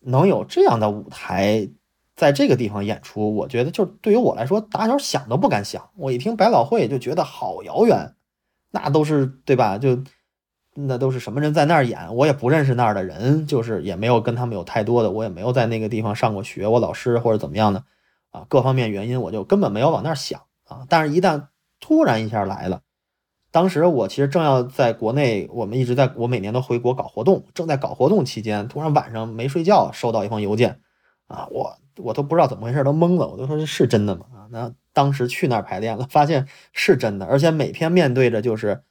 能有这样的舞台，在这个地方演出。我觉得，就对于我来说，打小想都不敢想。我一听百老汇就觉得好遥远，那都是对吧？就那都是什么人在那儿演？我也不认识那儿的人，就是也没有跟他们有太多的，我也没有在那个地方上过学，我老师或者怎么样的啊，各方面原因，我就根本没有往那儿想啊。但是，一旦突然一下来了，当时我其实正要在国内，我们一直在我每年都回国搞活动，正在搞活动期间，突然晚上没睡觉，收到一封邮件，啊，我我都不知道怎么回事，都懵了，我都说这是真的吗？啊，那当时去那儿排练了，发现是真的，而且每天面对着就是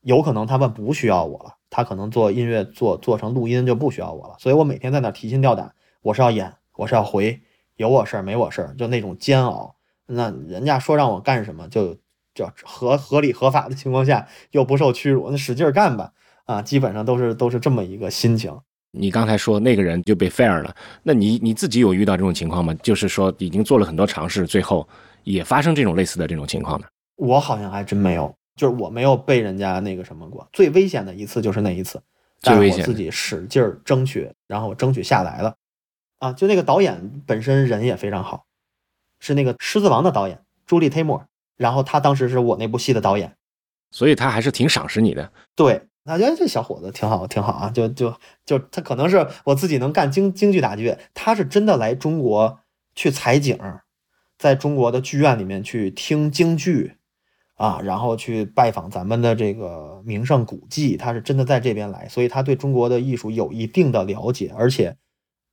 有可能他们不需要我了，他可能做音乐做做成录音就不需要我了，所以我每天在那提心吊胆，我是要演，我是要回，有我事儿没我事儿，就那种煎熬。那人家说让我干什么就。就合合理合法的情况下，又不受屈辱，那使劲干吧！啊，基本上都是都是这么一个心情。你刚才说那个人就被 fire 了，那你你自己有遇到这种情况吗？就是说已经做了很多尝试，最后也发生这种类似的这种情况呢？我好像还真没有，就是我没有被人家那个什么过。最危险的一次就是那一次，但是我自己使劲争取，然后我争取下来了。啊，就那个导演本身人也非常好，是那个《狮子王》的导演。朱莉·忒默，然后他当时是我那部戏的导演，所以他还是挺赏识你的。对，他觉得这小伙子挺好，挺好啊，就就就他可能是我自己能干京京剧打剧院，他是真的来中国去采景，在中国的剧院里面去听京剧。啊，然后去拜访咱们的这个名胜古迹，他是真的在这边来，所以他对中国的艺术有一定的了解，而且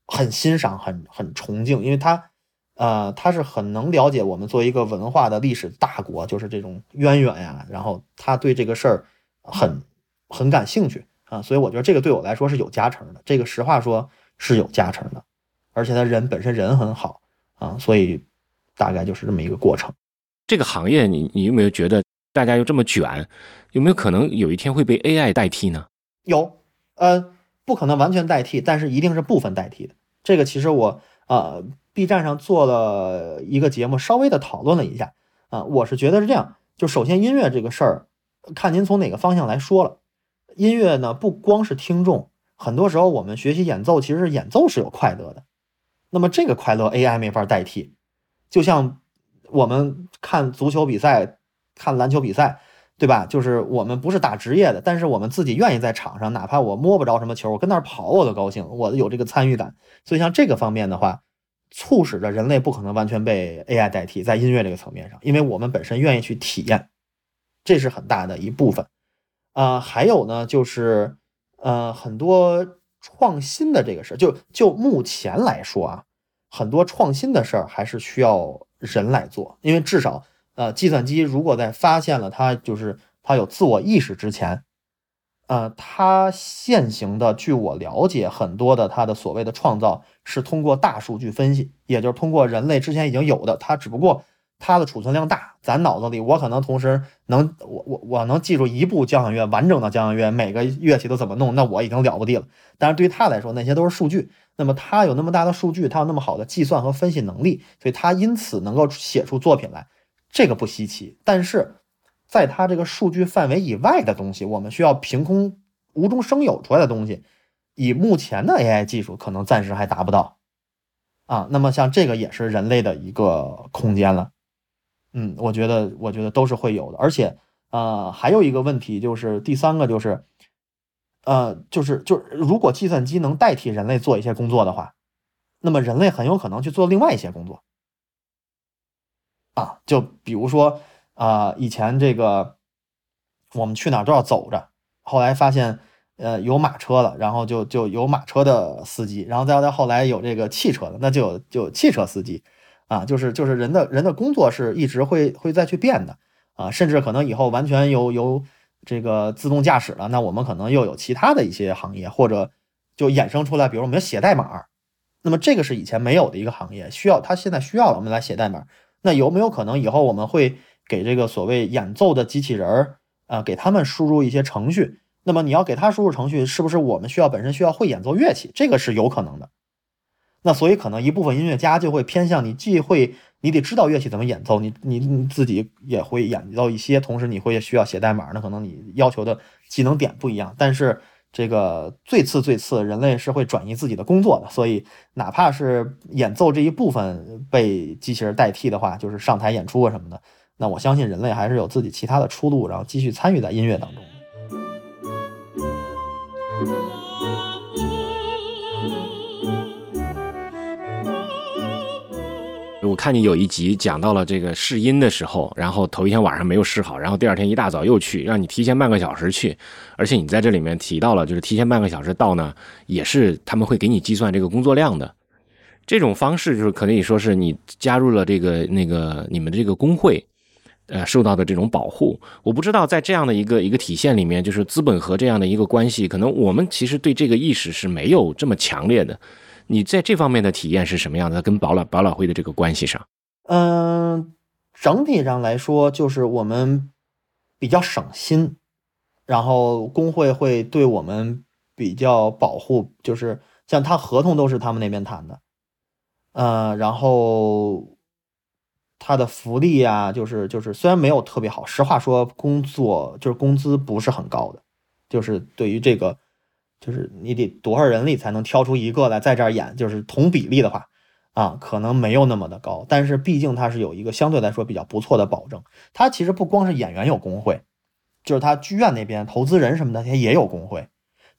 很欣赏，很很崇敬，因为他，呃，他是很能了解我们作为一个文化的历史大国，就是这种渊源呀，然后他对这个事儿很很感兴趣啊，所以我觉得这个对我来说是有加成的，这个实话说是有加成的，而且他人本身人很好啊，所以大概就是这么一个过程。这个行业，你你有没有觉得大家又这么卷，有没有可能有一天会被 AI 代替呢？有，呃，不可能完全代替，但是一定是部分代替的。这个其实我呃 B 站上做了一个节目，稍微的讨论了一下啊，我是觉得是这样，就首先音乐这个事儿，看您从哪个方向来说了。音乐呢，不光是听众，很多时候我们学习演奏，其实演奏是有快乐的。那么这个快乐 AI 没法代替，就像。我们看足球比赛，看篮球比赛，对吧？就是我们不是打职业的，但是我们自己愿意在场上，哪怕我摸不着什么球，我跟那儿跑我都高兴，我有这个参与感。所以像这个方面的话，促使着人类不可能完全被 AI 代替，在音乐这个层面上，因为我们本身愿意去体验，这是很大的一部分。啊，还有呢，就是呃，很多创新的这个事儿，就就目前来说啊，很多创新的事儿还是需要。人来做，因为至少，呃，计算机如果在发现了它就是它有自我意识之前，呃，他现行的，据我了解，很多的他的所谓的创造是通过大数据分析，也就是通过人类之前已经有的，它只不过它的储存量大，咱脑子里我可能同时能我我我能记住一部交响乐完整的交响乐，每个乐器都怎么弄，那我已经了不地了。但是对于他来说，那些都是数据。那么他有那么大的数据，他有那么好的计算和分析能力，所以他因此能够写出作品来，这个不稀奇。但是，在它这个数据范围以外的东西，我们需要凭空无中生有出来的东西，以目前的 AI 技术可能暂时还达不到啊。那么像这个也是人类的一个空间了。嗯，我觉得我觉得都是会有的。而且，呃，还有一个问题就是第三个就是。呃，就是就是，如果计算机能代替人类做一些工作的话，那么人类很有可能去做另外一些工作。啊，就比如说啊，以前这个我们去哪儿都要走着，后来发现呃有马车了，然后就就有马车的司机，然后再到后来有这个汽车的，那就有就汽车司机。啊，就是就是人的人的工作是一直会会再去变的啊，甚至可能以后完全由由。这个自动驾驶了，那我们可能又有其他的一些行业，或者就衍生出来，比如我们要写代码，那么这个是以前没有的一个行业，需要它现在需要，我们来写代码。那有没有可能以后我们会给这个所谓演奏的机器人儿啊，给他们输入一些程序？那么你要给他输入程序，是不是我们需要本身需要会演奏乐器？这个是有可能的。那所以可能一部分音乐家就会偏向你，既会。你得知道乐器怎么演奏，你你你自己也会演奏一些，同时你会需要写代码，那可能你要求的技能点不一样。但是这个最次最次，人类是会转移自己的工作的，所以哪怕是演奏这一部分被机器人代替的话，就是上台演出啊什么的，那我相信人类还是有自己其他的出路，然后继续参与在音乐当中。我看你有一集讲到了这个试音的时候，然后头一天晚上没有试好，然后第二天一大早又去，让你提前半个小时去，而且你在这里面提到了，就是提前半个小时到呢，也是他们会给你计算这个工作量的。这种方式就是可以说是你加入了这个那个你们的这个工会，呃，受到的这种保护。我不知道在这样的一个一个体现里面，就是资本和这样的一个关系，可能我们其实对这个意识是没有这么强烈的。你在这方面的体验是什么样的？跟保老保老会的这个关系上，嗯，整体上来说，就是我们比较省心，然后工会会对我们比较保护，就是像他合同都是他们那边谈的，呃，然后他的福利啊，就是就是虽然没有特别好，实话说，工作就是工资不是很高的，就是对于这个。就是你得多少人力才能挑出一个来在这儿演？就是同比例的话，啊，可能没有那么的高，但是毕竟它是有一个相对来说比较不错的保证。它其实不光是演员有工会，就是他剧院那边投资人什么的，他也有工会，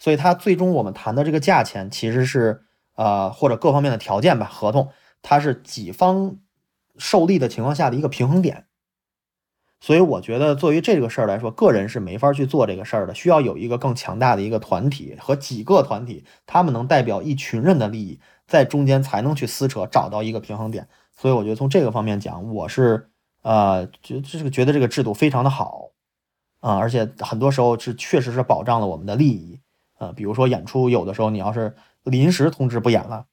所以他最终我们谈的这个价钱其实是呃或者各方面的条件吧，合同它是几方受力的情况下的一个平衡点。所以我觉得，作为这个事儿来说，个人是没法去做这个事儿的，需要有一个更强大的一个团体和几个团体，他们能代表一群人的利益，在中间才能去撕扯，找到一个平衡点。所以我觉得从这个方面讲，我是呃，觉这个觉得这个制度非常的好啊，而且很多时候是确实是保障了我们的利益啊。比如说演出，有的时候你要是临时通知不演了，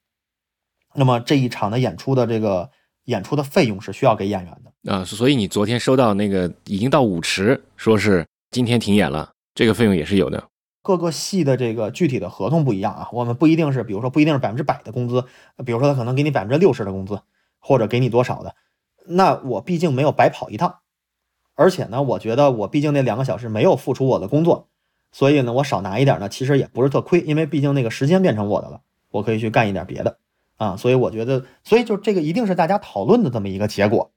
那么这一场的演出的这个演出的费用是需要给演员的。啊，所以你昨天收到那个已经到舞池，说是今天停演了，这个费用也是有的。各个戏的这个具体的合同不一样啊，我们不一定是，比如说不一定是百分之百的工资，比如说他可能给你百分之六十的工资，或者给你多少的，那我毕竟没有白跑一趟，而且呢，我觉得我毕竟那两个小时没有付出我的工作，所以呢，我少拿一点呢，其实也不是特亏，因为毕竟那个时间变成我的了，我可以去干一点别的啊，所以我觉得，所以就这个一定是大家讨论的这么一个结果。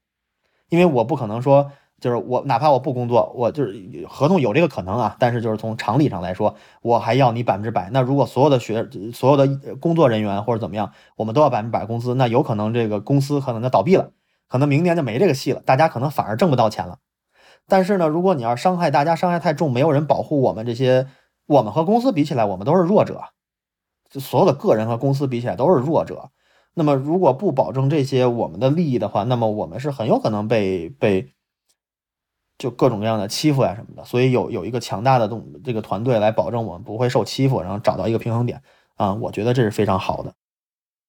因为我不可能说，就是我哪怕我不工作，我就是合同有这个可能啊，但是就是从常理上来说，我还要你百分之百。那如果所有的学、所有的工作人员或者怎么样，我们都要百分之百工资，那有可能这个公司可能就倒闭了，可能明年就没这个戏了，大家可能反而挣不到钱了。但是呢，如果你要伤害大家，伤害太重，没有人保护我们这些，我们和公司比起来，我们都是弱者，就所有的个人和公司比起来都是弱者。那么，如果不保证这些我们的利益的话，那么我们是很有可能被被就各种各样的欺负呀什么的。所以有有一个强大的动这个团队来保证我们不会受欺负，然后找到一个平衡点啊，我觉得这是非常好的。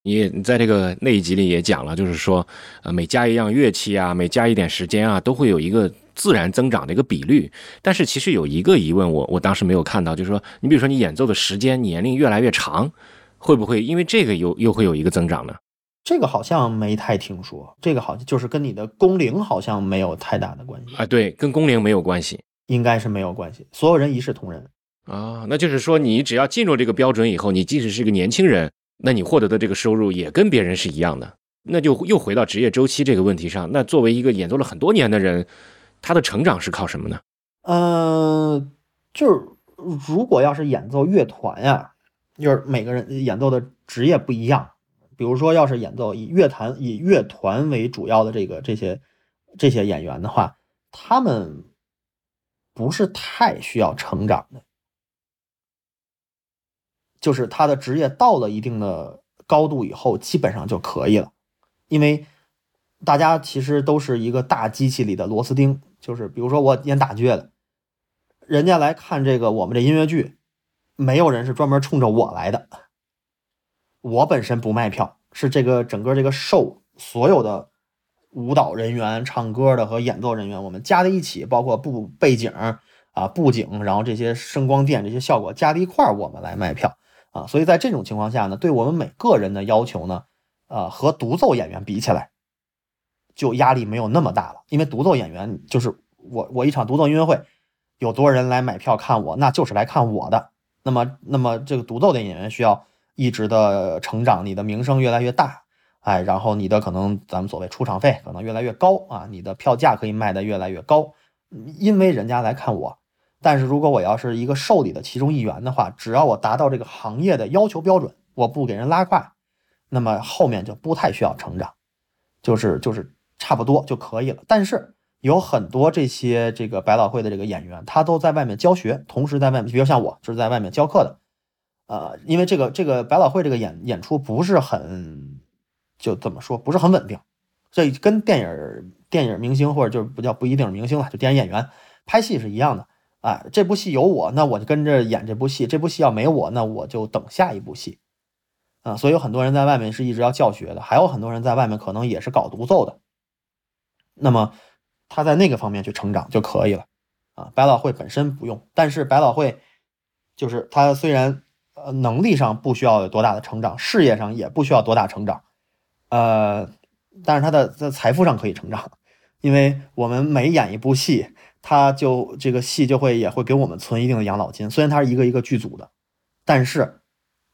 你也在这个那一集里也讲了，就是说，呃，每加一样乐器啊，每加一点时间啊，都会有一个自然增长的一个比率。但是其实有一个疑问，我我当时没有看到，就是说，你比如说你演奏的时间年龄越来越长。会不会因为这个又又会有一个增长呢？这个好像没太听说，这个好像就是跟你的工龄好像没有太大的关系啊。对，跟工龄没有关系，应该是没有关系，所有人一视同仁啊。那就是说，你只要进入这个标准以后，你即使是个年轻人，那你获得的这个收入也跟别人是一样的。那就又回到职业周期这个问题上。那作为一个演奏了很多年的人，他的成长是靠什么呢？嗯，就是如果要是演奏乐团呀。就是每个人演奏的职业不一样，比如说，要是演奏以乐团以乐团为主要的这个这些这些演员的话，他们不是太需要成长的，就是他的职业到了一定的高度以后，基本上就可以了，因为大家其实都是一个大机器里的螺丝钉，就是比如说我演打剧的，人家来看这个我们这音乐剧。没有人是专门冲着我来的，我本身不卖票，是这个整个这个 show 所有的舞蹈人员、唱歌的和演奏人员，我们加在一起，包括布背景啊、布景，然后这些声光电这些效果加在一块，我们来卖票啊。所以在这种情况下呢，对我们每个人的要求呢，呃，和独奏演员比起来，就压力没有那么大了，因为独奏演员就是我，我一场独奏音乐会，有多少人来买票看我，那就是来看我的。那么，那么这个独奏的演员需要一直的成长，你的名声越来越大，哎，然后你的可能咱们所谓出场费可能越来越高啊，你的票价可以卖得越来越高，因为人家来看我。但是如果我要是一个受理的其中一员的话，只要我达到这个行业的要求标准，我不给人拉胯，那么后面就不太需要成长，就是就是差不多就可以了。但是。有很多这些这个百老汇的这个演员，他都在外面教学，同时在外面，比如像我就是在外面教课的，呃，因为这个这个百老汇这个演演出不是很，就怎么说不是很稳定，这跟电影电影明星或者就不叫不一定是明星了，就电影演员拍戏是一样的，啊，这部戏有我，那我就跟着演这部戏，这部戏要没我，那我就等下一部戏，啊，所以有很多人在外面是一直要教学的，还有很多人在外面可能也是搞独奏的，那么。他在那个方面去成长就可以了，啊，百老汇本身不用，但是百老汇就是他虽然呃能力上不需要有多大的成长，事业上也不需要多大成长，呃，但是他的在财富上可以成长，因为我们每演一部戏，他就这个戏就会也会给我们存一定的养老金，虽然他是一个一个剧组的，但是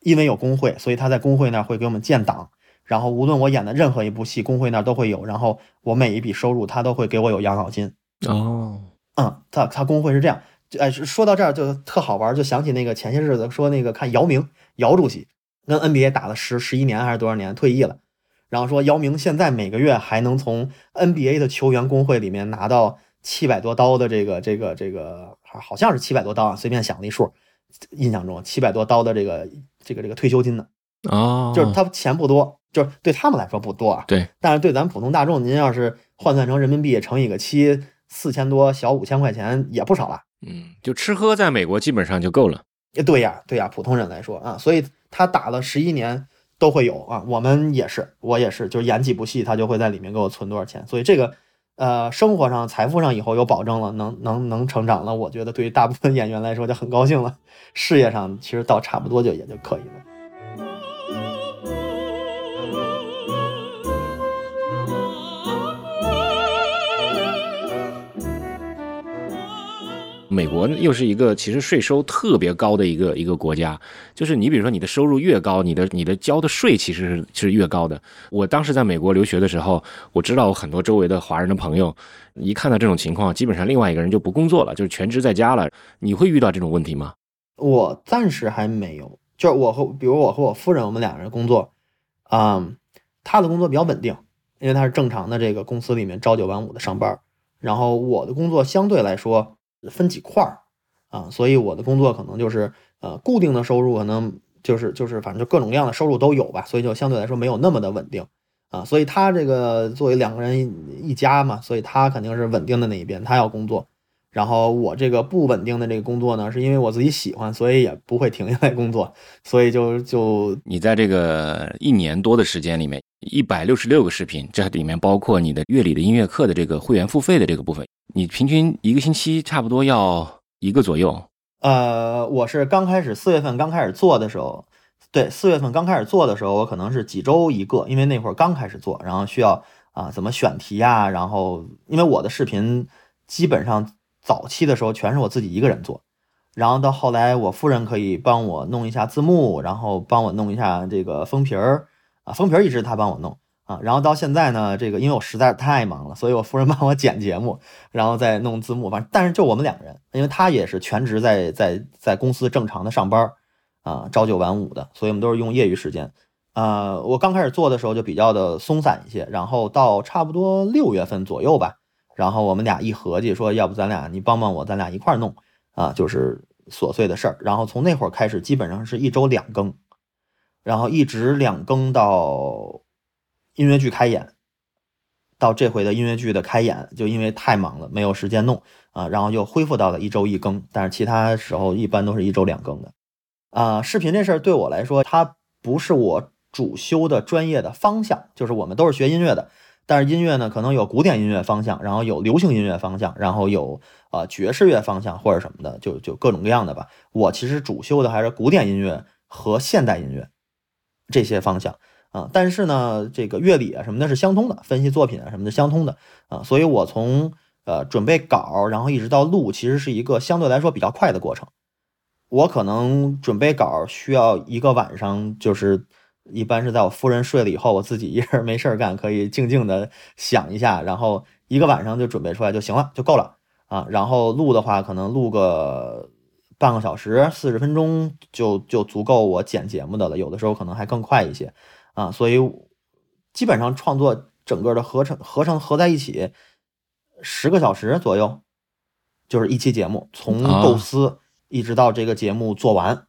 因为有工会，所以他在工会那儿会给我们建档，然后无论我演的任何一部戏，工会那儿都会有，然后我每一笔收入他都会给我有养老金。哦，嗯，他他工会是这样。哎，说到这儿就特好玩，就想起那个前些日子说那个看姚明姚主席跟 NBA 打了十十一年还是多少年，退役了。然后说姚明现在每个月还能从 NBA 的球员工会里面拿到七百多刀的这个这个这个，好像是七百多刀啊，随便想了一数，印象中七百多刀的这个这个这个退休金呢。哦，就是他钱不多，就是对他们来说不多啊。对，但是对咱普通大众，您要是换算成人民币乘以个七，四千多小五千块钱也不少了。嗯，就吃喝在美国基本上就够了。对呀，对呀，普通人来说啊，所以他打了十一年都会有啊。我们也是，我也是，就是演几部戏，他就会在里面给我存多少钱。所以这个，呃，生活上、财富上以后有保证了，能能能成长了，我觉得对于大部分演员来说就很高兴了。事业上其实到差不多就也就可以了。美国又是一个其实税收特别高的一个一个国家，就是你比如说你的收入越高，你的你的交的税其实是是越高的。我当时在美国留学的时候，我知道我很多周围的华人的朋友，一看到这种情况，基本上另外一个人就不工作了，就是全职在家了。你会遇到这种问题吗？我暂时还没有，就是我和比如我和我夫人，我们两个人工作，啊，他的工作比较稳定，因为他是正常的这个公司里面朝九晚五的上班，然后我的工作相对来说。分几块儿啊，所以我的工作可能就是呃固定的收入，可能就是就是反正就各种各样的收入都有吧，所以就相对来说没有那么的稳定啊。所以他这个作为两个人一家嘛，所以他肯定是稳定的那一边，他要工作。然后我这个不稳定的这个工作呢，是因为我自己喜欢，所以也不会停下来工作。所以就就你在这个一年多的时间里面，一百六十六个视频，这里面包括你的乐理的音乐课的这个会员付费的这个部分。你平均一个星期差不多要一个左右。呃，我是刚开始四月份刚开始做的时候，对，四月份刚开始做的时候，我可能是几周一个，因为那会儿刚开始做，然后需要啊怎么选题呀，然后因为我的视频基本上早期的时候全是我自己一个人做，然后到后来我夫人可以帮我弄一下字幕，然后帮我弄一下这个封皮儿啊，封皮儿一直她帮我弄。然后到现在呢，这个因为我实在是太忙了，所以我夫人帮我剪节目，然后再弄字幕。反正但是就我们两个人，因为他也是全职在在在公司正常的上班啊，朝九晚五的，所以我们都是用业余时间。呃，我刚开始做的时候就比较的松散一些，然后到差不多六月份左右吧，然后我们俩一合计说，要不咱俩你帮帮我，咱俩一块弄啊，就是琐碎的事儿。然后从那会儿开始，基本上是一周两更，然后一直两更到。音乐剧开演，到这回的音乐剧的开演，就因为太忙了，没有时间弄啊，然后又恢复到了一周一更，但是其他时候一般都是一周两更的。啊，视频这事儿对我来说，它不是我主修的专业的方向，就是我们都是学音乐的，但是音乐呢，可能有古典音乐方向，然后有流行音乐方向，然后有啊爵士乐方向或者什么的，就就各种各样的吧。我其实主修的还是古典音乐和现代音乐这些方向。啊，但是呢，这个乐理啊什么的是相通的，分析作品啊什么的相通的啊，所以我从呃准备稿，然后一直到录，其实是一个相对来说比较快的过程。我可能准备稿需要一个晚上，就是一般是在我夫人睡了以后，我自己一人没事儿干，可以静静的想一下，然后一个晚上就准备出来就行了，就够了啊。然后录的话，可能录个半个小时、四十分钟就就足够我剪节目的了，有的时候可能还更快一些。啊，所以基本上创作整个的合成合成合在一起十个小时左右，就是一期节目，从构思一直到这个节目做完，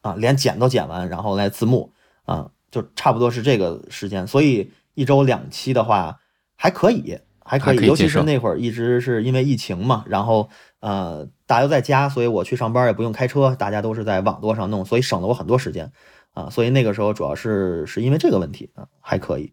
啊，连剪都剪完，然后来字幕，啊，就差不多是这个时间。所以一周两期的话还可以，还可以，尤其是那会儿一直是因为疫情嘛，然后呃大家都在家，所以我去上班也不用开车，大家都是在网络上弄，所以省了我很多时间。啊，所以那个时候主要是是因为这个问题啊，还可以。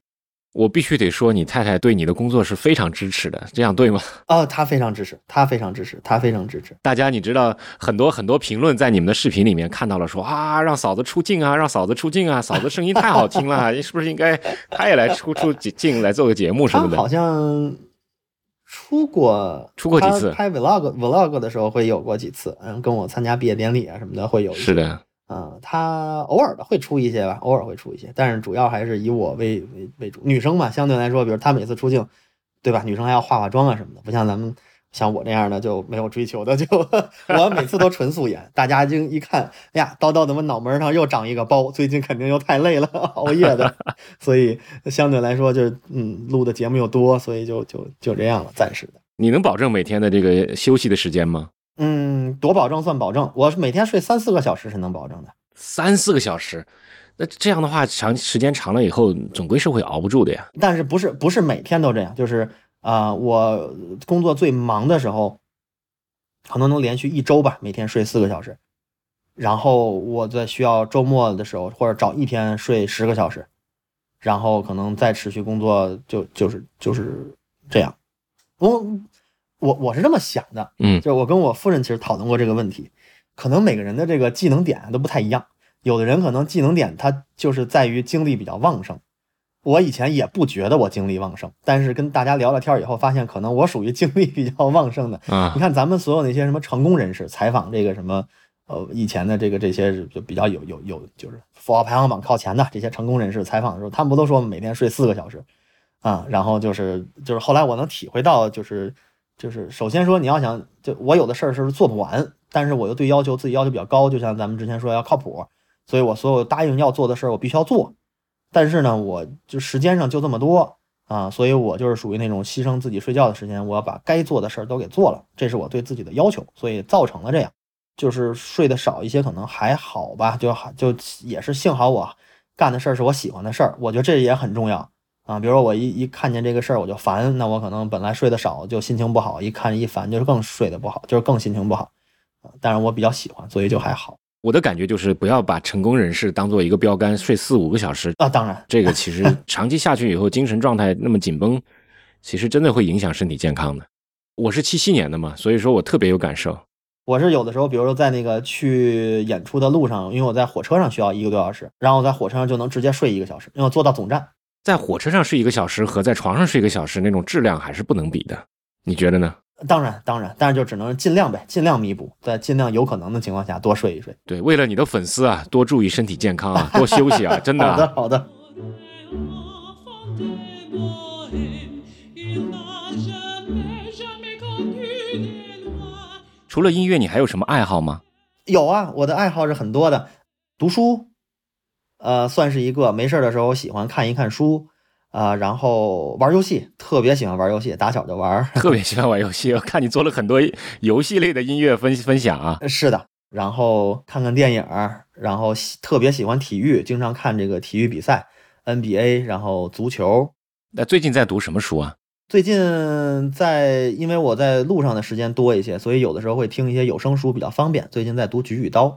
我必须得说，你太太对你的工作是非常支持的，这样对吗？啊，她非常支持，她非常支持，她非常支持。大家你知道，很多很多评论在你们的视频里面看到了，说啊，让嫂子出镜啊，让嫂子出镜啊，嫂子声音太好听了，是不是应该她也来出出镜来做个节目什么的？好像出过出过几次，拍 vlog vlog 的时候会有过几次，嗯，跟我参加毕业典礼啊什么的会有。是的。啊，他偶尔的会出一些吧，偶尔会出一些，但是主要还是以我为为为主。女生嘛，相对来说，比如她每次出镜，对吧？女生还要化化妆啊什么的，不像咱们像我这样的就没有追求的，就 我每次都纯素颜。大家就一看，哎呀，叨叨怎么脑门上又长一个包？最近肯定又太累了，熬夜的，所以相对来说就嗯，录的节目又多，所以就就就这样了，暂时的。你能保证每天的这个休息的时间吗？嗯，多保证算保证，我是每天睡三四个小时是能保证的。三四个小时，那这样的话，长时间长了以后，总归是会熬不住的呀。但是不是不是每天都这样，就是啊、我工作最忙的时候，可能能连续一周吧，每天睡四个小时。然后我在需要周末的时候，或者找一天睡十个小时，然后可能再持续工作，就就是就是这样。我我我是这么想的，嗯就是我跟我夫人其实讨论过这个问题，可能每个人的这个技能点都不太一样，有的人可能技能点他就是在于精力比较旺盛。我以前也不觉得我精力旺盛，但是跟大家聊了天以后，发现可能我属于精力比较旺盛的。嗯你，看咱们所有那些什么成功人士采访这个什么，呃，以前的这个这些就比较有有有就是富豪排行榜靠前的这些成功人士采访的时候，他们不都说每天睡四个小时啊？然后就是就是后来我能体会到，就是就是首先说你要想就我有的事儿是做不完，但是我又对要求自己要求比较高，就像咱们之前说要靠谱，所以我所有答应要做的事儿我必须要做，但是呢，我就时间上就这么多。啊，所以我就是属于那种牺牲自己睡觉的时间，我要把该做的事儿都给做了，这是我对自己的要求，所以造成了这样，就是睡得少一些，可能还好吧，就还就也是幸好我干的事儿是我喜欢的事儿，我觉得这也很重要啊。比如说我一一看见这个事儿我就烦，那我可能本来睡得少就心情不好，一看一烦就是更睡得不好，就是更心情不好啊。但是我比较喜欢，所以就还好我的感觉就是不要把成功人士当做一个标杆，睡四五个小时，啊。当然，这个其实 长期下去以后，精神状态那么紧绷，其实真的会影响身体健康的。我是七七年的嘛，所以说我特别有感受。我是有的时候，比如说在那个去演出的路上，因为我在火车上需要一个多小时，然后我在火车上就能直接睡一个小时，因为我坐到总站。在火车上睡一个小时和在床上睡一个小时那种质量还是不能比的，你觉得呢？当然，当然，但是就只能尽量呗，尽量弥补，在尽量有可能的情况下多睡一睡。对，为了你的粉丝啊，多注意身体健康啊，多休息啊，真的、好的，啊。好的。除了音乐，你还有什么爱好吗？有啊，我的爱好是很多的，读书，呃，算是一个。没事儿的时候喜欢看一看书，啊、然后玩游戏，特别喜欢玩游戏，打小就玩儿。特别喜欢玩游戏，我看你做了很多游戏类的音乐分分享啊。是的，然后看看电影，然后喜特别喜欢体育，经常看这个体育比赛，NBA，然后足球。那最近在读什么书啊？最近在，因为我在路上的时间多一些，所以有的时候会听一些有声书，比较方便。最近在读《菊与刀》，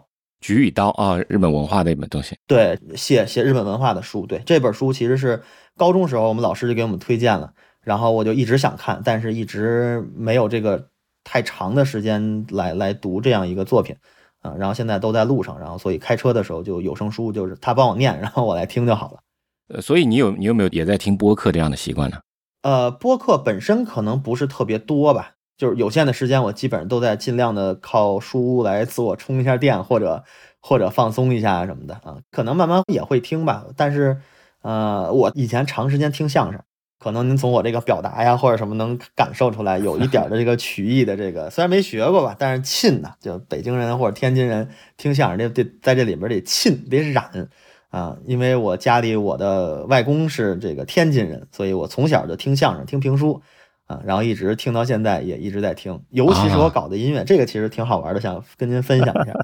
菊与刀啊，日本文化的一本东西。对，写写日本文化的书。对，这本书其实是高中时候我们老师就给我们推荐了，然后我就一直想看，但是一直没有这个太长的时间来来读这样一个作品啊。然后现在都在路上，然后所以开车的时候就有声书，就是他帮我念，然后我来听就好了。呃，所以你有你有没有也在听播客这样的习惯呢？呃，播客本身可能不是特别多吧，就是有限的时间，我基本上都在尽量的靠书来自我充一下电，或者或者放松一下什么的啊。可能慢慢也会听吧，但是呃，我以前长时间听相声，可能您从我这个表达呀或者什么能感受出来有一点的这个曲艺的这个，虽然没学过吧，但是沁呐，就北京人或者天津人听相声这得在这里边得沁得染。啊，因为我家里我的外公是这个天津人，所以我从小就听相声、听评书，啊，然后一直听到现在，也一直在听。尤其是我搞的音乐，这个其实挺好玩的，想跟您分享一下。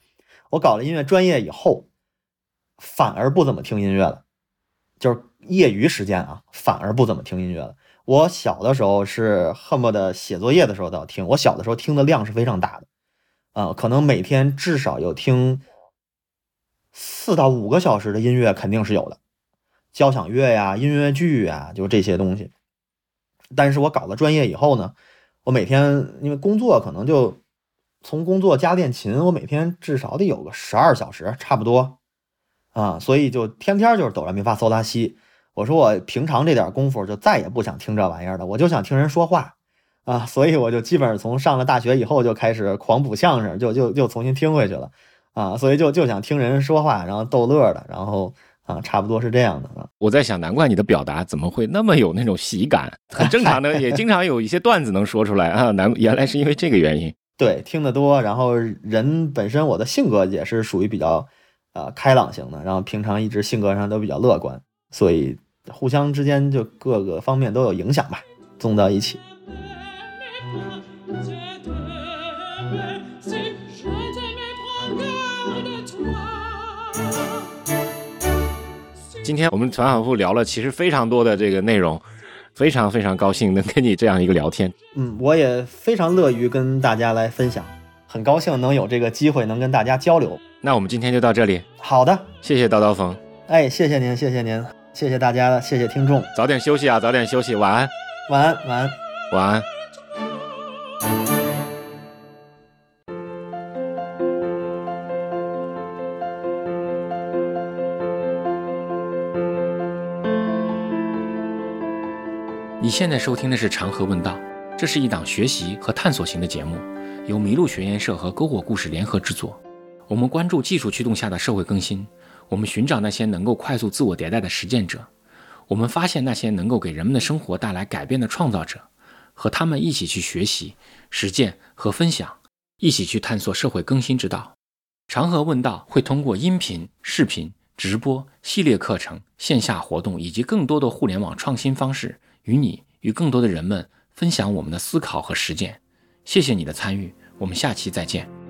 我搞了音乐专业以后，反而不怎么听音乐了，就是业余时间啊，反而不怎么听音乐了。我小的时候是恨不得写作业的时候都要听，我小的时候听的量是非常大的，啊，可能每天至少有听。四到五个小时的音乐肯定是有的，交响乐呀、音乐剧呀，就这些东西。但是我搞了专业以后呢，我每天因为工作可能就从工作加练琴，我每天至少得有个十二小时，差不多啊，所以就天天就是哆来咪发嗦拉西。我说我平常这点功夫就再也不想听这玩意儿了，我就想听人说话啊，所以我就基本上从上了大学以后就开始狂补相声，就就就重新听回去了。啊，所以就就想听人说话，然后逗乐的，然后啊，差不多是这样的啊。我在想，难怪你的表达怎么会那么有那种喜感，很正常的，也经常有一些段子能说出来啊。难原来是因为这个原因。对，听得多，然后人本身我的性格也是属于比较呃开朗型的，然后平常一直性格上都比较乐观，所以互相之间就各个方面都有影响吧，综到一起。今天我们反反复复聊了，其实非常多的这个内容，非常非常高兴能跟你这样一个聊天。嗯，我也非常乐于跟大家来分享，很高兴能有这个机会能跟大家交流。那我们今天就到这里，好的，谢谢刀刀冯，哎，谢谢您，谢谢您，谢谢大家，谢谢听众，早点休息啊，早点休息，晚安，晚安，晚安。晚安。现在收听的是《长河问道》，这是一档学习和探索型的节目，由麋鹿学研社和篝火故事联合制作。我们关注技术驱动下的社会更新，我们寻找那些能够快速自我迭代的实践者，我们发现那些能够给人们的生活带来改变的创造者，和他们一起去学习、实践和分享，一起去探索社会更新之道。长河问道会通过音频、视频、直播、系列课程、线下活动以及更多的互联网创新方式，与你与更多的人们分享我们的思考和实践。谢谢你的参与，我们下期再见。